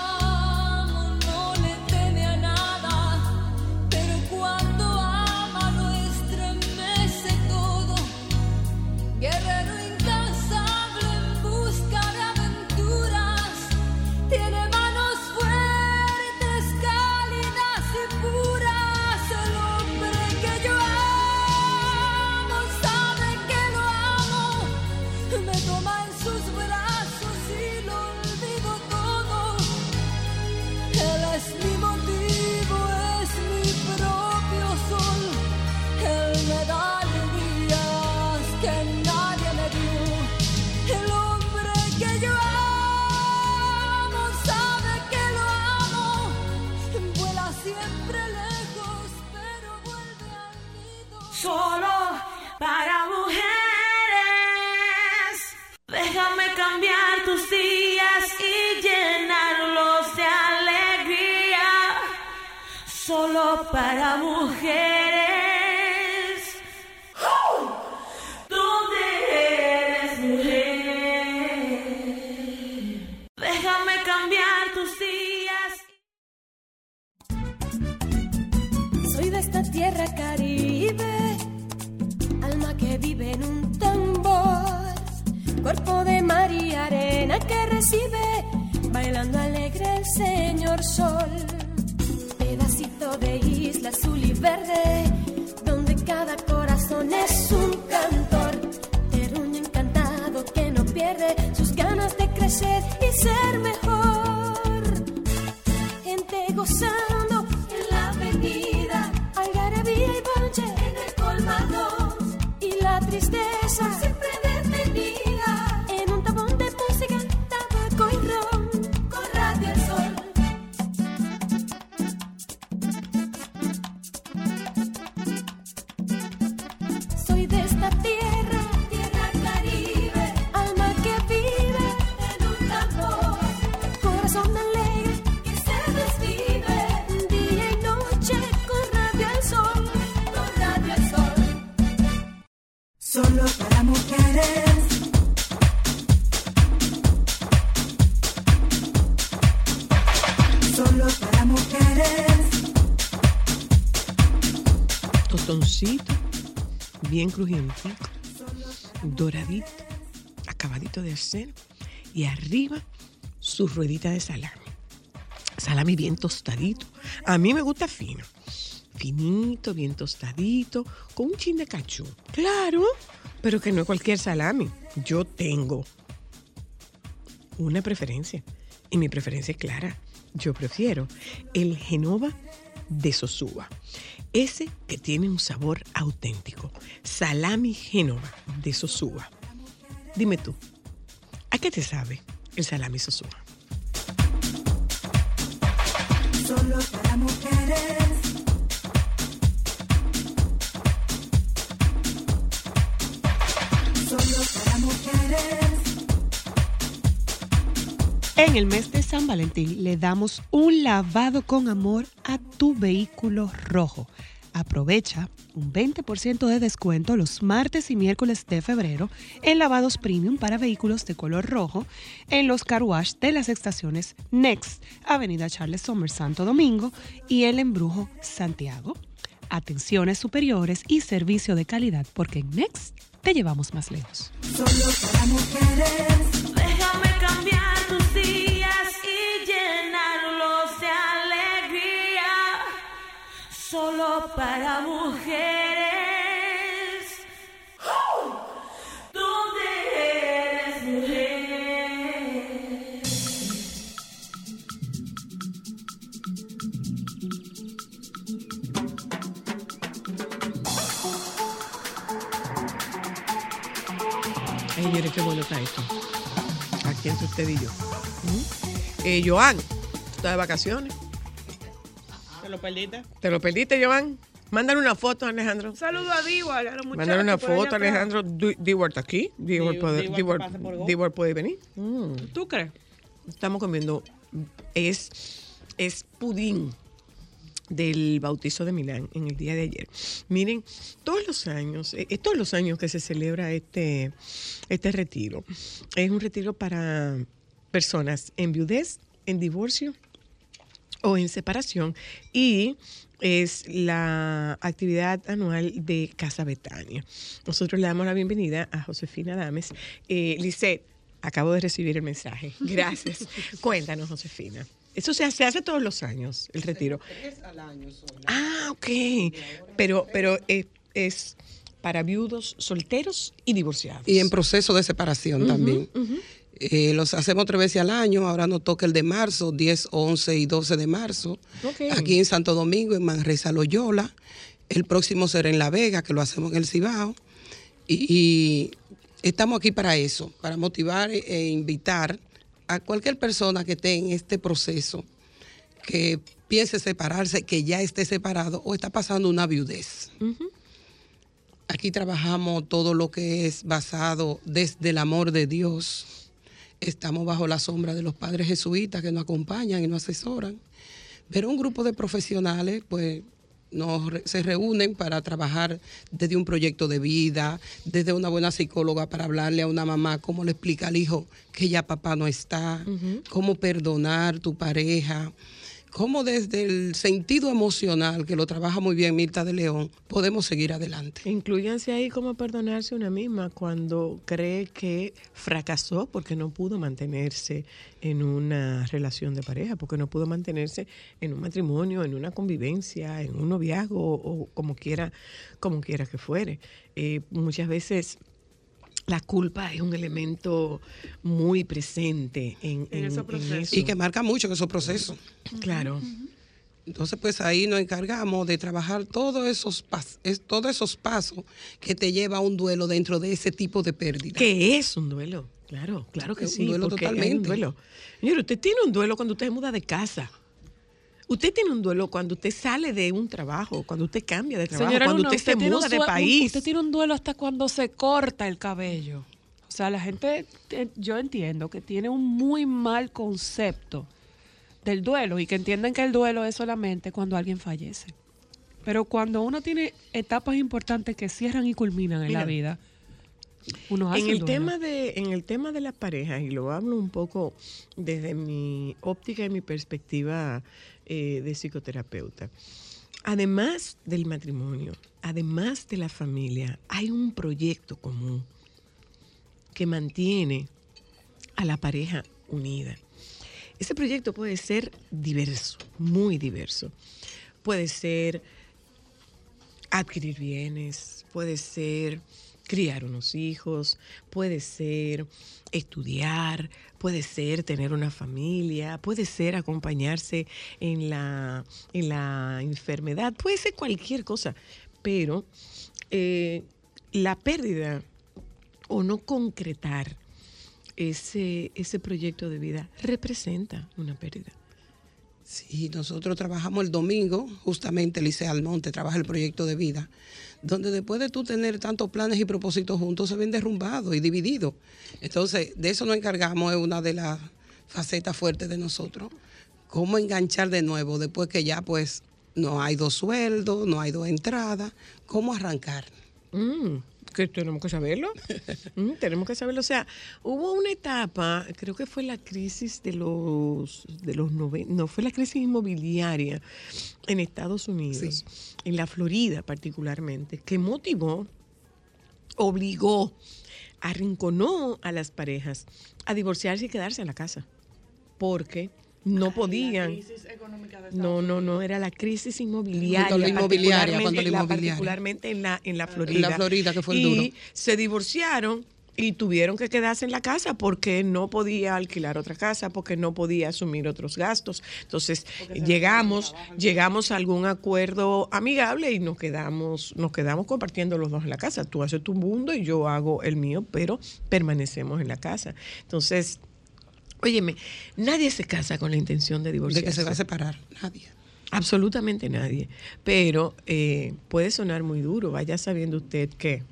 Bien crujientico, doradito, acabadito de hacer. Y arriba su ruedita de salami. Salami bien tostadito. A mí me gusta fino. finito, bien tostadito, con un chin de cachú. Claro, pero que no es cualquier salami. Yo tengo una preferencia. Y mi preferencia es clara. Yo prefiero el Genova de Sosúa. Ese que tiene un sabor auténtico. Salami Genova de Sosúa. Dime tú, ¿a qué te sabe el salami Sosúa? Solo para mujeres. Solo para mujeres. En el mes de San Valentín le damos un lavado con amor a tu vehículo rojo. Aprovecha un 20% de descuento los martes y miércoles de febrero en lavados premium para vehículos de color rojo en los car wash de las estaciones Next, Avenida Charles Somers Santo Domingo y El Embrujo Santiago. Atenciones superiores y servicio de calidad porque en Next te llevamos más lejos. Déjame cambiar Solo para mujeres. ¿Dónde eres mujer? Ay, mire qué bueno está esto. Aquí entre usted y yo. ¿Mm? Eh, Joan, ¿tú estás de vacaciones? ¿Te lo perdiste? ¿Te lo perdiste, Joan? Mándale una foto, Alejandro. Saludo a Diva, a los muchachos. Mándale una foto. Alejandro. Dewar está aquí. Dewar puede, Dewar Dewar-. Dewar venir. Mm. ¿Tú crees? Estamos comiendo. Es, es pudín del bautizo de Milán en el día de ayer. Miren, todos los años, eh, todos los años que se celebra este, este retiro, es un retiro para personas en viudez, en divorcio o en separación y es la actividad anual de Casa Betania. Nosotros le damos la bienvenida a Josefina Dames. Eh, Lisette, acabo de recibir el mensaje. Gracias. Cuéntanos, Josefina. Eso se hace, se hace todos los años, el retiro. Ah, ok. Pero, pero es, es para viudos, solteros y divorciados. Y en proceso de separación también. Eh, los hacemos tres veces al año. Ahora nos toca el de marzo, 10, 11 y 12 de marzo. Aquí en Santo Domingo, en Manresa Loyola. El próximo será en La Vega, que lo hacemos en el Cibao. Y, y estamos aquí para eso, para motivar e- e invitar a cualquier persona que esté en este proceso, que piense separarse, que ya esté separado o está pasando una viudez. Aquí trabajamos todo lo que es basado desde el amor de Dios. Estamos bajo la sombra de los padres jesuitas que nos acompañan y nos asesoran. Pero un grupo de profesionales, pues, nos se reúnen para trabajar desde un proyecto de vida, desde una buena psicóloga para hablarle a una mamá cómo le explica al hijo que ya papá no está, cómo perdonar tu pareja, cómo desde el sentido emocional, que lo trabaja muy bien Mirta de León, podemos seguir adelante. Incluyanse ahí cómo perdonarse una misma cuando cree que fracasó porque no pudo mantenerse en una relación de pareja, porque no pudo mantenerse en un matrimonio, en una convivencia, en un noviazgo o como quiera, como quiera que fuere. Eh, muchas veces la culpa es un elemento muy presente en, en- en eso. Y que marca mucho en esos procesos. Claro. Entonces, pues ahí nos encargamos de trabajar todos esos, pas- es- todos esos pasos que te lleva a un duelo dentro de ese tipo de pérdida. ¿Qué es un duelo? Claro, claro que Es un sí. duelo porque hay un totalmente. duelo. Señor, usted tiene un duelo cuando usted se muda de casa. Usted tiene un duelo cuando usted sale de un trabajo, cuando usted cambia de trabajo, Señora cuando Luna, usted, se muda de país. usted tiene un duelo hasta cuando se corta el cabello. O sea, la gente, eh, yo entiendo que tiene un muy mal concepto del duelo y que entienden que el duelo es solamente cuando alguien fallece. Pero cuando uno tiene etapas importantes que cierran y culminan en la vida, uno hace en el duelo. tema de en el tema de las parejas y lo hablo un poco desde mi óptica y mi perspectiva eh, de psicoterapeuta. Además del matrimonio además de la familia hay un proyecto común que mantiene a la pareja unida. Ese proyecto puede ser diverso muy diverso. Puede ser adquirir bienes, puede ser criar unos hijos, puede ser estudiar, puede ser tener una familia, puede ser acompañarse en la, en la enfermedad, puede ser cualquier cosa, pero eh, la pérdida o no concretar ese, ese proyecto de vida representa una pérdida. Sí, nosotros trabajamos el domingo, justamente Licea Almonte trabaja el proyecto de vida, donde después de tú tener tantos planes y propósitos juntos se ven derrumbados y divididos. Entonces, de eso nos encargamos, es una de las facetas fuertes de nosotros. Cómo enganchar de nuevo después que ya pues no hay dos sueldos, no hay dos entradas, cómo arrancar. Mm, que tenemos que saberlo. Mm, tenemos que saberlo. O sea, hubo una etapa, creo que fue la crisis de los de los noven- no fue la crisis inmobiliaria en Estados Unidos, en la Florida particularmente, que motivó, obligó, arrinconó a las parejas a divorciarse y quedarse en la casa, porque no podían. No, no, no, era la crisis inmobiliaria. Cuando la inmobiliaria, cuando la particularmente- la- inmobiliaria. particularmente en la, en la Florida. En la Florida, que fue el y duro. se divorciaron y tuvieron que quedarse en la casa porque no podía alquilar otra casa, porque no podía asumir otros gastos. Entonces, llegamos, llegamos a algún acuerdo amigable y nos quedamos, nos quedamos compartiendo los dos en la casa. Tú haces tu mundo y yo hago el mío, pero permanecemos en la casa. Entonces, óyeme, nadie se casa con la intención de De divorciarse. que se va a separar, nadie. Absolutamente nadie. Pero eh, puede sonar muy duro. Vaya sabiendo usted que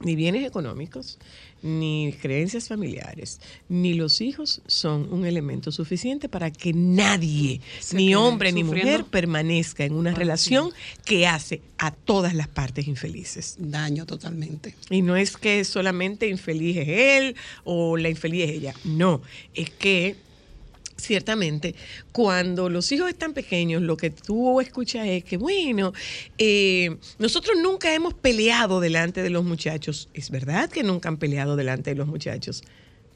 ni bienes económicos, ni creencias familiares, ni los hijos son un elemento suficiente para que nadie, Se ni hombre ni mujer, permanezca en una relación que hace a todas las partes infelices. Daño totalmente. Y no es que solamente infeliz es él o la infeliz es ella. No, es que ciertamente cuando los hijos están pequeños, lo que tú escuchas es que, bueno, eh, nosotros nunca hemos peleado delante de los muchachos. Es verdad que nunca han peleado delante de los muchachos.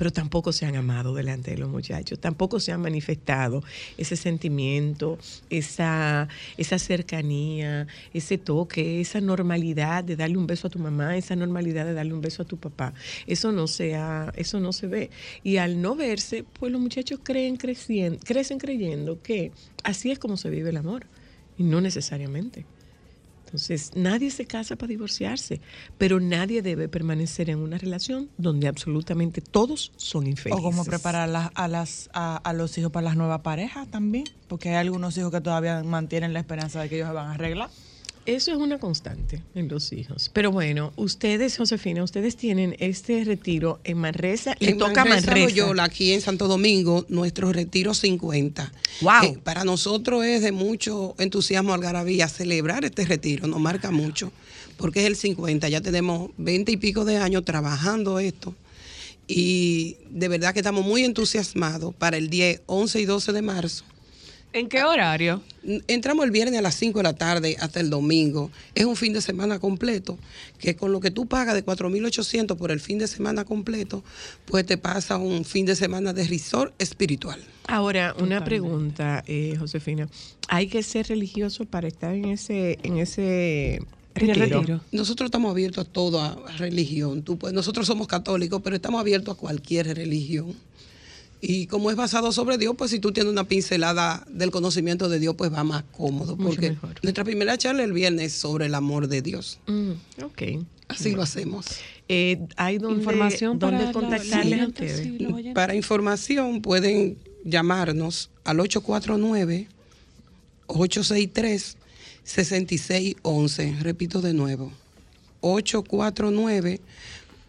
Pero tampoco se han amado delante de los muchachos, tampoco se han manifestado ese sentimiento, esa, esa cercanía, ese toque, esa normalidad de darle un beso a tu mamá, esa normalidad de darle un beso a tu papá. Eso no se, ha- eso no se ve. Y al no verse, pues los muchachos creen crecien- crecen creyendo que así es como se vive el amor. Y no necesariamente. Entonces, nadie se casa para divorciarse, pero nadie debe permanecer en una relación donde absolutamente todos son infelices. O cómo preparar las- a, las, a, a los hijos para las nuevas parejas también, porque hay algunos hijos que todavía mantienen la esperanza de que ellos se van a arreglar. Eso es una constante en los hijos. Pero bueno, ustedes, Josefina, ustedes tienen este retiro en Manresa. Le En toca Manresa, Manresa. Loyola, aquí en Santo Domingo, nuestro retiro 50. Wow. Eh, para nosotros es de mucho entusiasmo, algarabía, celebrar este retiro, nos marca mucho, porque es el 50, ya tenemos 20 y pico de años trabajando esto. Y de verdad que estamos muy entusiasmados para el 10, 11 y 12 de marzo. ¿En qué horario? Entramos el viernes a las 5 de la tarde hasta el domingo. Es un fin de semana completo, que con lo que tú pagas de 4.800 por el fin de semana completo, pues te pasa un fin de semana de resort espiritual. Ahora, una pregunta, eh, Josefina. ¿Hay que ser religioso para estar en ese, en ese retiro? Nosotros estamos abiertos a toda religión. Tú, puedes- nosotros somos católicos, pero estamos abiertos a cualquier religión. Y como es basado sobre Dios, pues si tú tienes una pincelada del conocimiento de Dios, pues va más cómodo. Mucho Porque mejor. nuestra primera charla el viernes es sobre el amor de Dios. Mm, ok. Así lo hacemos. Eh, ¿Hay donde, Información donde para la- contactarles a ustedes? sí. Para información pueden llamarnos al 849-863-6611. Repito de nuevo.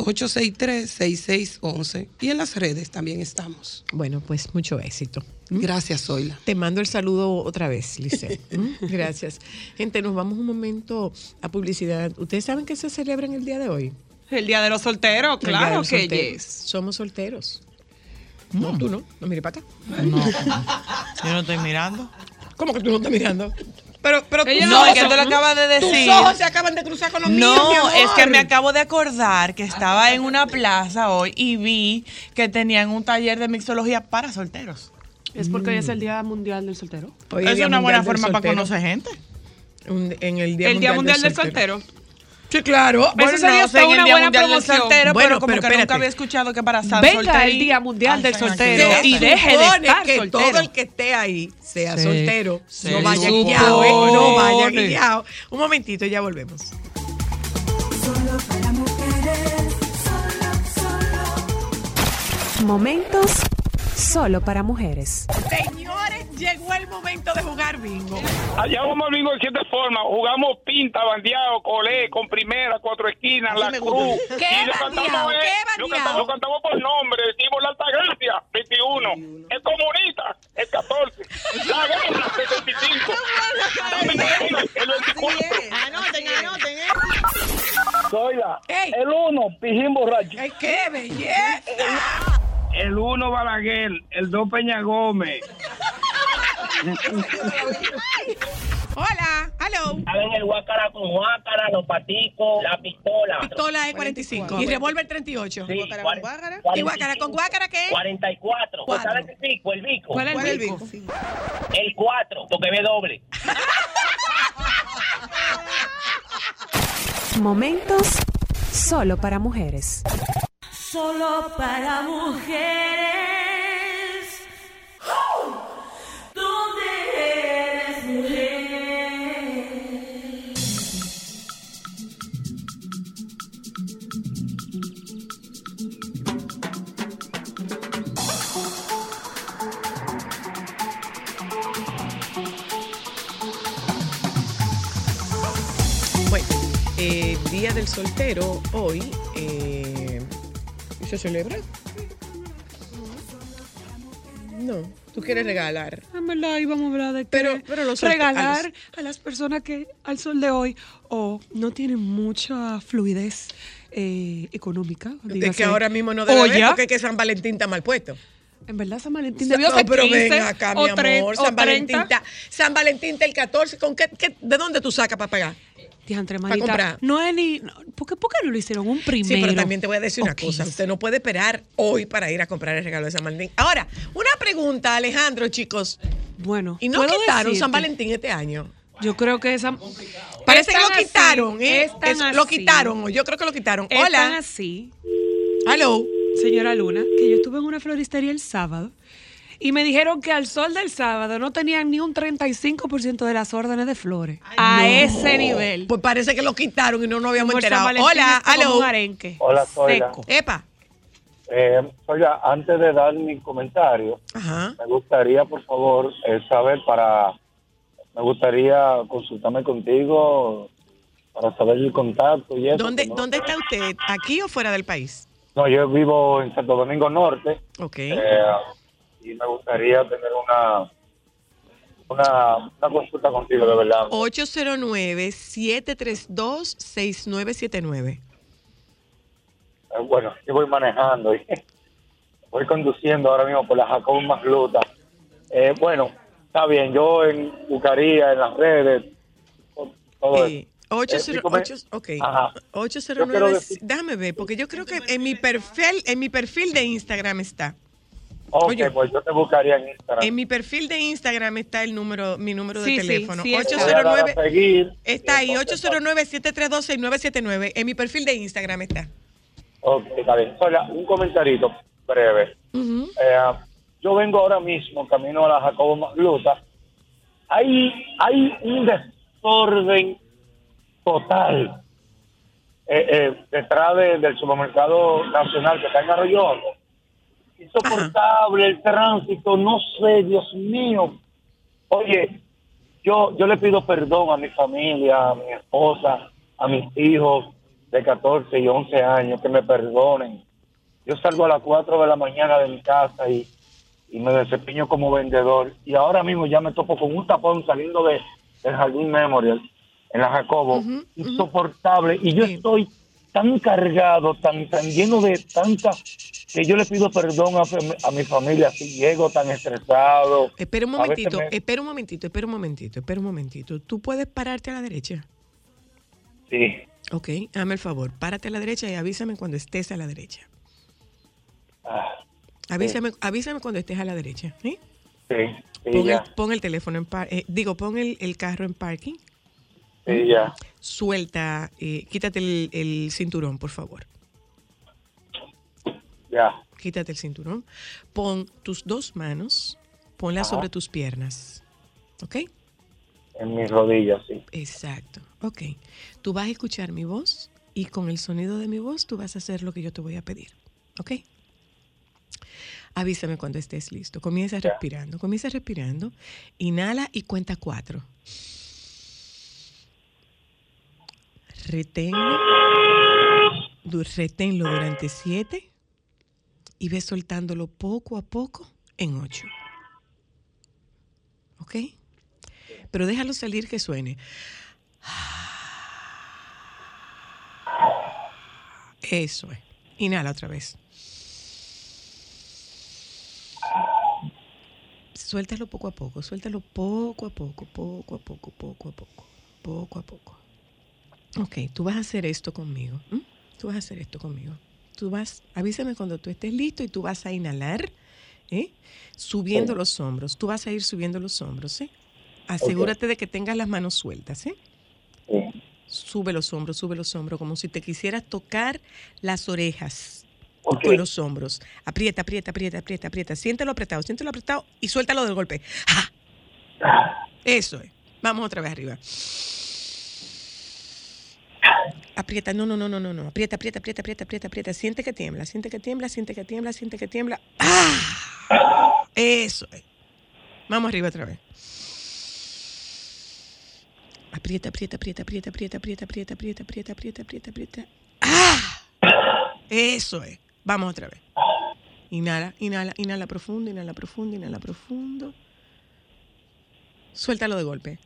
849-863-6611. Y en las redes también estamos. Bueno, pues mucho éxito. Gracias, Zoila. Te mando el saludo otra vez, Lice. ¿Mm? Gracias. Gente, nos vamos un momento a publicidad. ¿Ustedes saben que se celebra en el día de hoy? El día de los solteros, claro los que solteros. yes. Somos solteros. No, tú no. No mire para acá. No, yo no estoy mirando. ¿Cómo que tú no estás mirando? Pero, pero tus no, ojos es que tú lo acabas de decir. Tus ojos se acaban de cruzar con los míos, mi No, amor. es que me acabo de acordar que estaba en una plaza hoy y vi que tenían un taller de mixología para solteros. Es porque hoy es el Día Mundial del Soltero. es una buena forma para conocer gente. Un- en el Día El Día Mundial, Mundial del Soltero. Sí, claro. Eso sería hasta una buena promoción. Soltero, Bueno, pero como pero que nunca había escuchado que para San Venga Solterín el Día Mundial del hacen Soltero y deje de supone estar que soltero. todo el que esté ahí sea Sí. soltero. Se no vaya guiado, ¿eh? No vaya guiado. Un momentito, ya volvemos. Solo para mujeres, solo, solo. Momentos solo para mujeres. Señores, llegó el momento de jugar bingo. Allá vamos al bingo de siete formas. Jugamos pinta, bandeado, colé, con primera, cuatro esquinas, la cruz. ¿Qué y lo cantamos, eh, ¿Qué lo cantamos, lo cantamos por nombre. Decimos la Altagracia, 21. El comunista, el 14. La guerra, 75. Dame la guerra, el 24. Anoten, anoten, ¿eh? Soy la. El uno, Pijín borracho. ¡Ay, qué belleza! El uno, Balaguer. El dos, Peña Gómez. Hola, hello. Saben el guácara con guácara, los paticos, la pistola. Pistola de 45 y revólver 38. Sí, ¿Y guácara con guácara qué? 44. Cuatro. ¿Sabes el pico? El bico. ¿Cuál es el bico? El 4, porque ve doble. Momentos solo para mujeres. Solo para mujeres. ¿Dónde Día del Soltero hoy eh, se celebra. No, tú quieres regalar. En verdad, íbamos a hablar de que Pero- pero los regalar a los- a las personas que al sol de hoy o no tienen mucha fluidez eh, económica. De dígase, que ahora mismo no debe haber porque es que San Valentín está mal puesto. En verdad, San Valentín debió no, ser pero 15 ven acá, mi amor. San Valentín, 30. está, San Valentín está el 14. ¿Con qué, qué- ¿De dónde tú sacas para pagar? Diantre, Para manita, comprar. No es ni. no, ¿por, qué, por qué no lo hicieron un primero? Sí, pero también te voy a decir una cosa. 15? Usted no puede esperar hoy para ir a comprar el regalo de San Valentín. Ahora, una pregunta, Alejandro, chicos. Bueno, ¿Y no ¿puedo quitaron decirte? San Valentín este año? Yo creo que esa. Parece que Están lo así, quitaron, ¿eh? están Eso, lo quitaron, yo creo que lo quitaron. Están Hola. así. Hello. Señora Luna, que yo estuve en una floristería el sábado y me dijeron que al sol del sábado no tenían ni un 35% de las órdenes de flores. a No. ese nivel. Pues parece que lo quitaron y no nos habíamos San enterado. Hola, arenque. Hola. Seco. Epa. Eh, oiga, antes de dar mi comentario, Ajá. me gustaría, por favor, eh, saber para... Me gustaría consultarme contigo para saber el contacto y eso. ¿Dónde, no- ¿Dónde está usted? ¿Aquí o fuera del país? No, yo vivo en Santo Domingo Norte Ok. eh, y me gustaría tener una, una, una consulta contigo, de verdad. 809-732-6979. Eh, bueno, yo voy manejando y voy conduciendo ahora mismo por la Jacob Magluta. Eh, bueno, está bien, yo en buscaría en las redes todo Eh, eso. 808, ok. Ajá. Yo 809, quiero decir- déjame ver, porque yo creo que en mi perfil, en mi perfil de Instagram está. Ok, Oye. pues yo te buscaría en Instagram. En mi perfil de Instagram está el número, mi número Sí, de sí, teléfono. sí está. Voy a dar a 809, seguir. está ahí, 809-732-6979. En mi perfil de Instagram está. Ok, está bien. Oiga, un comentarito breve. Eh, yo vengo ahora mismo camino a la Jacobo Magluta. Hay, hay un desorden total eh, eh, detrás de- del supermercado nacional que está en Arroyo Insoportable el tránsito, no sé, Dios mío. Oye, yo, yo le pido perdón a mi familia, a mi esposa, a mis hijos de 14 y 11 años, que me perdonen. Yo salgo a las 4 de la mañana de mi casa y, y me desempeño como vendedor. Y ahora mismo ya me topo con un tapón saliendo de, del Jardín Memorial en la Jacobo. Insoportable. Y yo estoy tan cargado, tan, tan lleno de tanta, que yo le pido perdón a, a mi familia si llego tan estresado. Espera un momentito, me- espera un momentito, espera un momentito, espera un momentito. ¿Tú puedes pararte a la derecha? Sí. Ok, hazme el favor, párate a la derecha y avísame cuando estés a la derecha. Ah, Avísame, avísame cuando estés a la derecha. ¿sí? sí, sí, Pon, el, ya. pon el teléfono en par- eh, digo, pon el, el carro en parking. Sí, ya. Suelta, eh, quítate el, el cinturón, por favor. Ya. Quítate el cinturón. Pon tus dos manos, ponlas Ajá. sobre tus piernas. ¿Ok? En mis rodillas, sí. Exacto. Ok. Tú vas a escuchar mi voz y con el sonido de mi voz tú vas a hacer lo que yo te voy a pedir. ¿Ok? Avísame cuando estés listo. Comienza respirando. Comienza respirando. Inhala y cuenta cuatro. Reténlo. Reténlo durante siete y ve soltándolo poco a poco en ocho. ¿Ok? Pero déjalo salir que suene. Eso es. Inhala otra vez. Suéltalo poco a poco, suéltalo poco a poco, poco a poco, poco a poco, poco a poco. Ok, tú vas a hacer esto conmigo. ¿m? Tú vas a hacer esto conmigo. Tú vas, avísame cuando tú estés listo y tú vas a inhalar, ¿eh? subiendo los hombros. Tú vas a ir subiendo los hombros, ¿eh? Asegúrate de que tengas las manos sueltas, ¿eh? Sube los hombros, sube los hombros, como si te quisieras tocar las orejas con los hombros. Aprieta, aprieta, aprieta, aprieta, aprieta. Siéntelo apretado, siéntelo apretado y suéltalo del golpe. ¡Ja! Eso es. Vamos otra vez arriba. Aprieta, no, no, no, no, no. Aprieta, aprieta, aprieta, aprieta, aprieta, aprieta. Siente que tiembla, siente que tiembla, siente que tiembla, siente que tiembla. ¡Ah! Eso es. Vamos arriba otra vez. Aprieta, aprieta, aprieta, aprieta, aprieta, aprieta, aprieta, aprieta, aprieta, aprieta, aprieta, aprieta. ¡Ah! Eso es. Vamos otra vez. Inhala, inhala, inhala profundo, inhala profundo, inhala profundo. Suéltalo de golpe.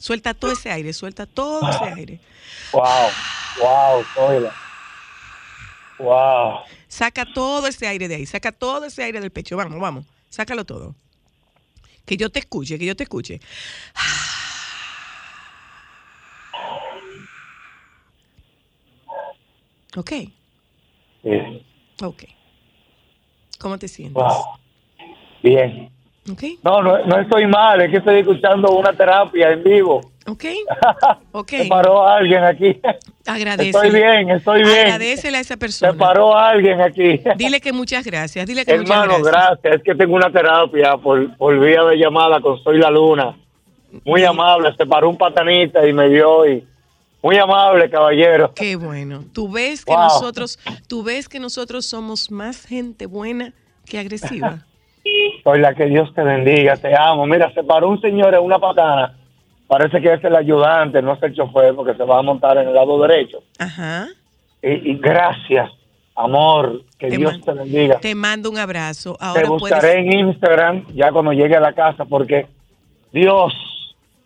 Suelta todo ese aire, suelta todo ese aire. Wow, wow, Zoila. Wow. Saca todo ese aire de ahí, saca todo ese aire del pecho. Vamos, vamos, sácalo todo. Que yo te escuche, que yo te escuche. Ok, Sí. ok. ¿Cómo te sientes? Wow. Bien. Ok, No, no, no estoy mal, es que estoy escuchando una terapia en vivo. ok, ok. Se paró alguien aquí. Agradece. Estoy bien, estoy bien. Agradecele a esa Se persona. paró alguien aquí. Dile que muchas gracias, dile que Hermano, muchas gracias. gracias. Es que tengo una terapia por, por vía de llamada con Soy la Luna. Muy amable, se paró un patanita y me vio y muy amable, caballero. Qué bueno. Tú ves que Wow. nosotros, tú ves que nosotros somos más gente buena que agresiva. Soy la que Dios te bendiga, te amo. Mira, se paró un señor en una patana. Parece que es el ayudante, no es el chofer, porque se va a montar en el lado derecho. Ajá. Y, y gracias, amor, que Te Dios te bendiga. Te mando un abrazo. Te Ahora buscaré puedes. en Instagram ya cuando llegue a la casa, porque Dios,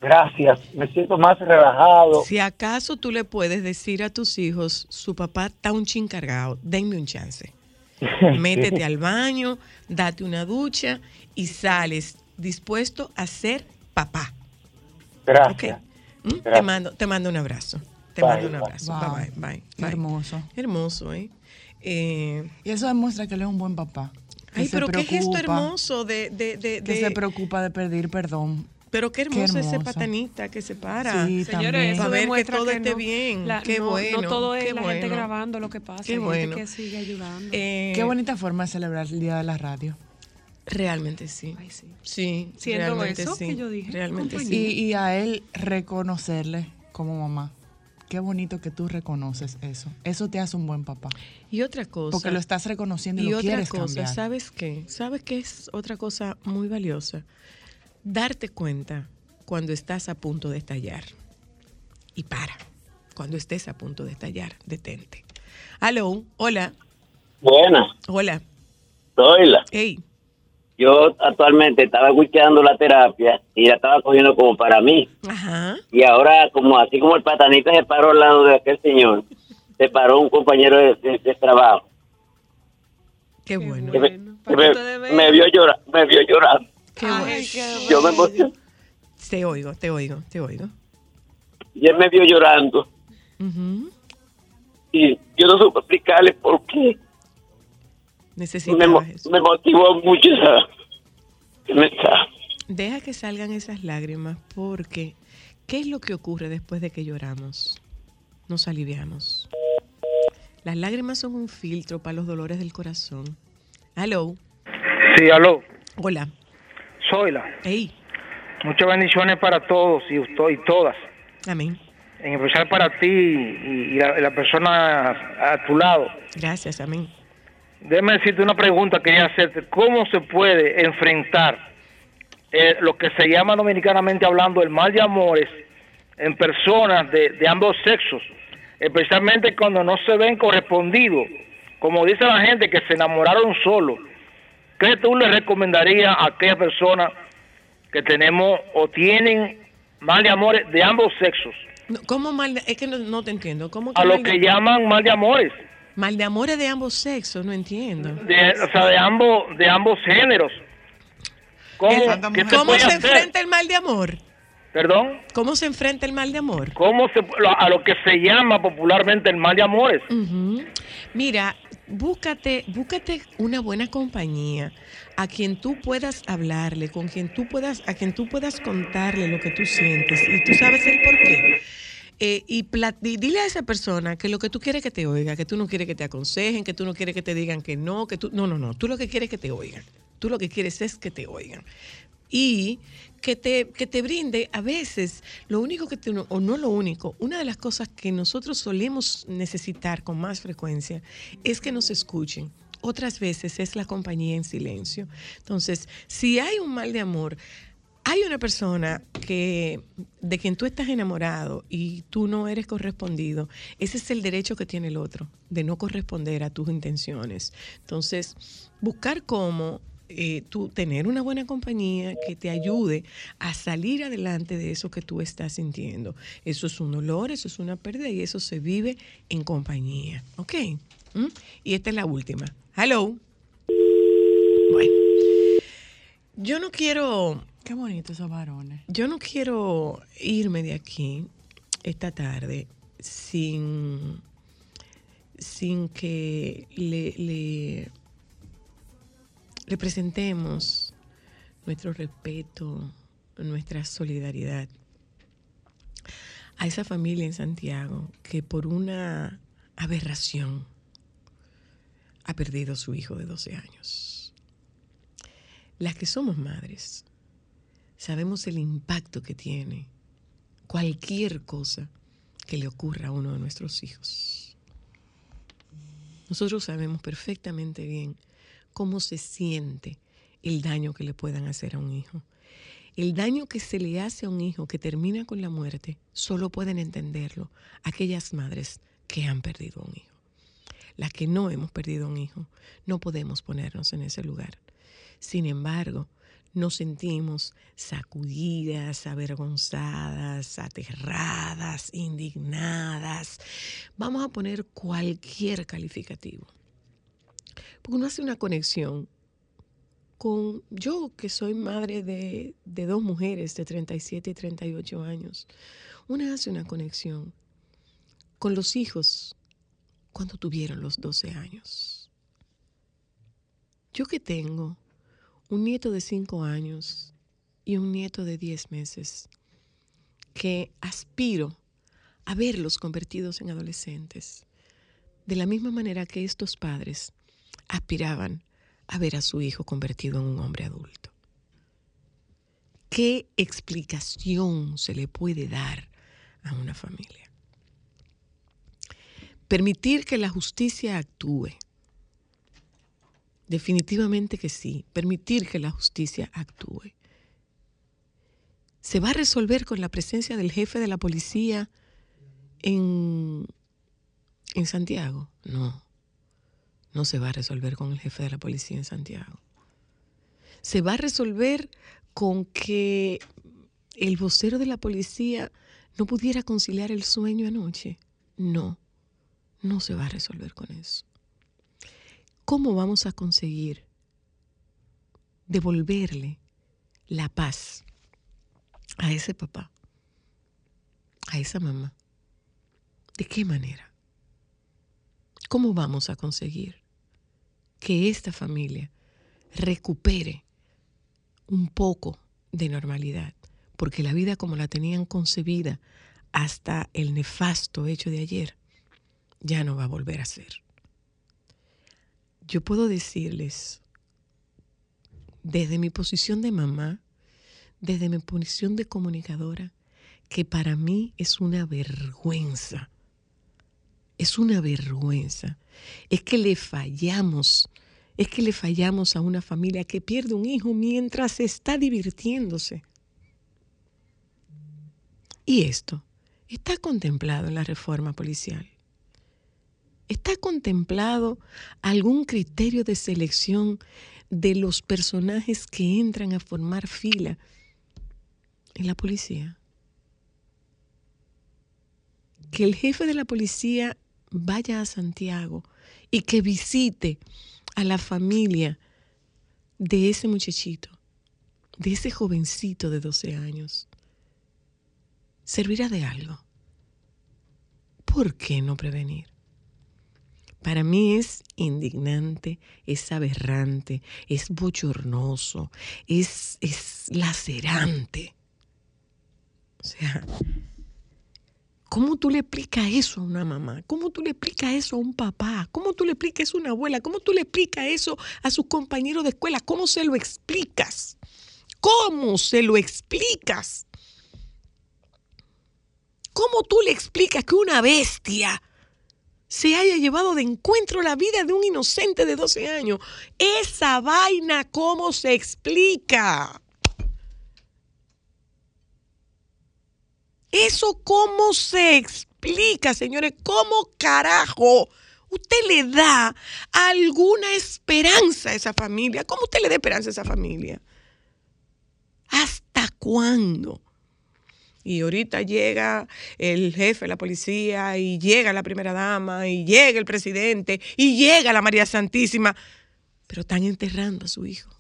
gracias, me siento más relajado. Si acaso tú le puedes decir a tus hijos, su papá está un chin cargado, denme un chance. Métete al baño, date una ducha y sales dispuesto a ser papá. Gracias. ¿Mm? Te mando, te mando un abrazo. Te Bye, mando un bye. abrazo. Wow. Bye, bye, bye, bye. Hermoso. Hermoso, ¿eh? Eh, Y eso demuestra que él es un buen papá. que Ay, pero qué gesto hermoso de... de, de, Que de- se preocupa de pedir perdón. Pero qué hermoso, ese hermoso. patanita que se para. Sí, Señores, Para ver que demuestra todo que esté no- bien. la- qué no, bueno. No todo es qué la gente bueno. grabando lo que pasa. Qué hay gente bueno. que sigue ayudando. Eh, Qué bonita forma de celebrar el Día de la Radio. Realmente sí. sí. Siendo realmente eso sí. que yo dije, Realmente sí. Y, y a él reconocerle como mamá. Qué bonito que tú reconoces eso. Eso te hace un buen papá. Y otra cosa. Porque lo estás reconociendo y, Y lo otra quieres cosa, cambiar. ¿sabes qué? ¿Sabes qué es otra cosa muy valiosa? Darte cuenta cuando estás a punto de estallar. Y para. Cuando estés a punto de estallar, detente. Aló, hola, Buenas, hola. soy la. Hey, Yo actualmente estaba escuchando la terapia y la estaba cogiendo como para mí. ajá. Y ahora, como así como el patanita se paró al lado de aquel señor, se paró un compañero de, de- de trabajo. Qué bueno. Que me, que me- me vio llorar, me vio llorar. Qué bueno. Yo me emocioné. Te oigo, te oigo, te oigo. Y él me vio llorando. Y yo no supe explicarle por qué. Me, me motivó mucho esa, mensaje. Deja que salgan esas lágrimas porque ¿Qué es lo que ocurre después de que lloramos? Nos aliviamos. Las lágrimas son un filtro para los dolores del corazón. Hello. Sí, aló. Hola. Soy la. Hey. Muchas bendiciones para todos y, usted- y todas. Amén. En especial para ti y, y la, y la persona a tu lado. Gracias, amén. Déjame decirte una pregunta que quería hacerte. ¿Cómo se puede enfrentar eh, lo que se llama dominicanamente hablando el mal de amores en personas de, de ambos sexos? Especialmente cuando no se ven correspondidos. Como dice la gente que se enamoraron solo. ¿Qué tú le recomendarías a aquellas personas que tenemos o tienen mal de amores de ambos sexos? ¿Cómo mal de- Es que no, no te entiendo. ¿Cómo que A lo mal de- que llaman mal de amores. Mal de amores de ambos sexos, no entiendo. de, o sea, de ambos, de ambos géneros. ¿Cómo, ¿Cómo se hacer? enfrenta el mal de amor? Perdón, ¿Cómo se enfrenta el mal de amor? ¿cómo se, a lo que se llama popularmente el mal de amores? Mira, búscate, búscate una buena compañía a quien tú puedas hablarle, con quien tú puedas, a quien tú puedas contarle lo que tú sientes y tú sabes el por qué. Eh, y di- dile a esa persona que lo que tú quieres que te oiga, que tú no quieres que te aconsejen, que tú no quieres que te digan que no, que tú no, no, no, tú lo que quieres es que te oigan. Tú lo que quieres es que te oigan. Y que te, que te brinde a veces lo único que te, o no lo único, una de las cosas que nosotros solemos necesitar con más frecuencia es que nos escuchen. Otras veces es la compañía en silencio. Entonces, si hay un mal de amor, hay una persona que de quien tú estás enamorado y tú no eres correspondido, ese es el derecho que tiene el otro, de no corresponder a tus intenciones. Entonces, buscar cómo eh, tú tener una buena compañía que te ayude a salir adelante de eso que tú estás sintiendo. Eso es un dolor, eso es una pérdida y eso se vive en compañía. ¿Ok? ¿Mm? Y esta es la última. Hello. Bueno. Yo no quiero Qué bonito esos varones. yo no quiero irme de aquí esta tarde sin, sin que le, le, le presentemos nuestro respeto, nuestra solidaridad a esa familia en Santiago que por una aberración ha perdido a su hijo de 12 años. Las que somos madres, sabemos el impacto que tiene cualquier cosa que le ocurra a uno de nuestros hijos. Nosotros sabemos perfectamente bien cómo se siente el daño que le puedan hacer a un hijo. El daño que se le hace a un hijo que termina con la muerte, solo pueden entenderlo aquellas madres que han perdido un hijo. Las que no hemos perdido un hijo, no podemos ponernos en ese lugar. Sin embargo, nos sentimos sacudidas, avergonzadas, aterradas, indignadas. Vamos a poner cualquier calificativo. Porque uno hace una conexión con yo, que soy madre de, de dos mujeres de 37 y 38 años. Una hace una conexión con los hijos cuando tuvieron los 12 años. Yo que tengo un nieto de 5 años y un nieto de 10 meses, que aspiro a verlos convertidos en adolescentes, de la misma manera que estos padres aspiraban a ver a su hijo convertido en un hombre adulto. ¿Qué explicación se le puede dar a una familia? Permitir que la justicia actúe. Definitivamente que sí, permitir que la justicia actúe. ¿Se va a resolver con la presencia del jefe de la policía en, en Santiago? No, no se va a resolver con el jefe de la policía en Santiago. Se va a resolver con que el vocero de la policía no pudiera conciliar el sueño anoche. No, no se va a resolver con eso. ¿Cómo vamos a conseguir devolverle la paz a ese papá, a esa mamá? ¿De qué manera? ¿Cómo vamos a conseguir que esta familia recupere un poco de normalidad? porque la vida como la tenían concebida hasta el nefasto hecho de ayer ya no va a volver a ser. Yo puedo decirles, desde mi posición de mamá, desde mi posición de comunicadora, que para mí es una vergüenza. Es una vergüenza. Es que le fallamos. Es que le fallamos a una familia que pierde un hijo mientras está divirtiéndose. Y esto está contemplado en la reforma policial. ¿Está contemplado algún criterio de selección de los personajes que entran a formar fila en la policía? Que el jefe de la policía vaya a Santiago y que visite a la familia de ese muchachito, de ese jovencito de 12 años. ¿Servirá de algo? ¿Por qué no prevenir? Para mí es indignante, es aberrante, es bochornoso, es, es lacerante. O sea, ¿cómo tú le explicas eso a una mamá? ¿Cómo tú le explicas eso a un papá? ¿Cómo tú le explicas eso a una abuela? ¿Cómo tú le explicas eso a sus compañeros de escuela? ¿Cómo se lo explicas? ¿Cómo se lo explicas? ¿Cómo tú le explicas que una bestia se haya llevado de encuentro la vida de un inocente de 12 años? Esa vaina, ¿cómo se explica? ¿Eso cómo se explica, señores? ¿Cómo carajo usted le da alguna esperanza a esa familia? ¿Cómo usted le da esperanza a esa familia? ¿Hasta cuándo? Y ahorita llega el jefe de la policía y llega la primera dama y llega el presidente y llega la María Santísima. Pero están enterrando a su hijo.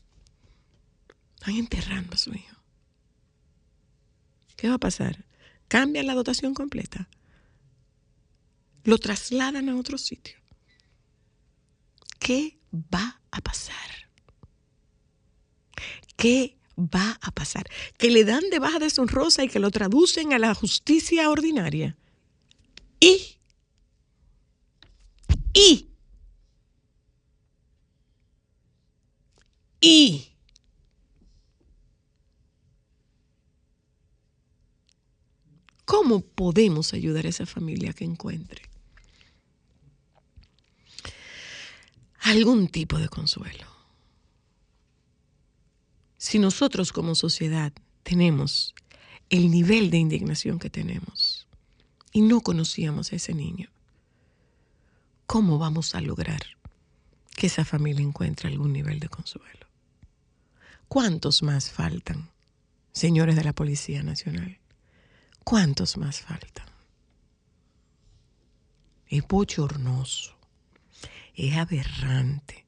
Están enterrando a su hijo. ¿Qué va a pasar? Cambian la dotación completa. Lo trasladan a otro sitio. ¿Qué va a pasar? ¿Qué va a pasar? Que le dan de baja deshonrosa y que lo traducen a la justicia ordinaria. Y, y, y, ¿cómo podemos ayudar a esa familia que encuentre algún tipo de consuelo? si nosotros como sociedad tenemos el nivel de indignación que tenemos y no conocíamos a ese niño, ¿cómo vamos a lograr que esa familia encuentre algún nivel de consuelo? ¿Cuántos más faltan, señores de la Policía Nacional? ¿Cuántos más faltan? Es bochornoso, es aberrante,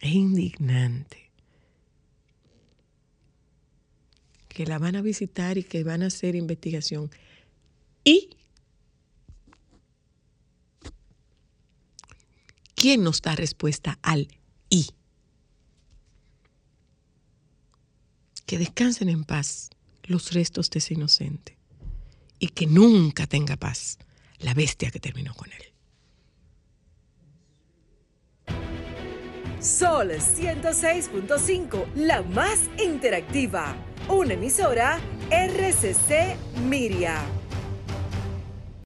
es indignante. Que la van a visitar y que van a hacer investigación. ¿Y quién nos da respuesta al y? Que descansen en paz los restos de ese inocente y que nunca tenga paz la bestia que terminó con él. Sol 106.5, la más interactiva. Una emisora RCC Miria.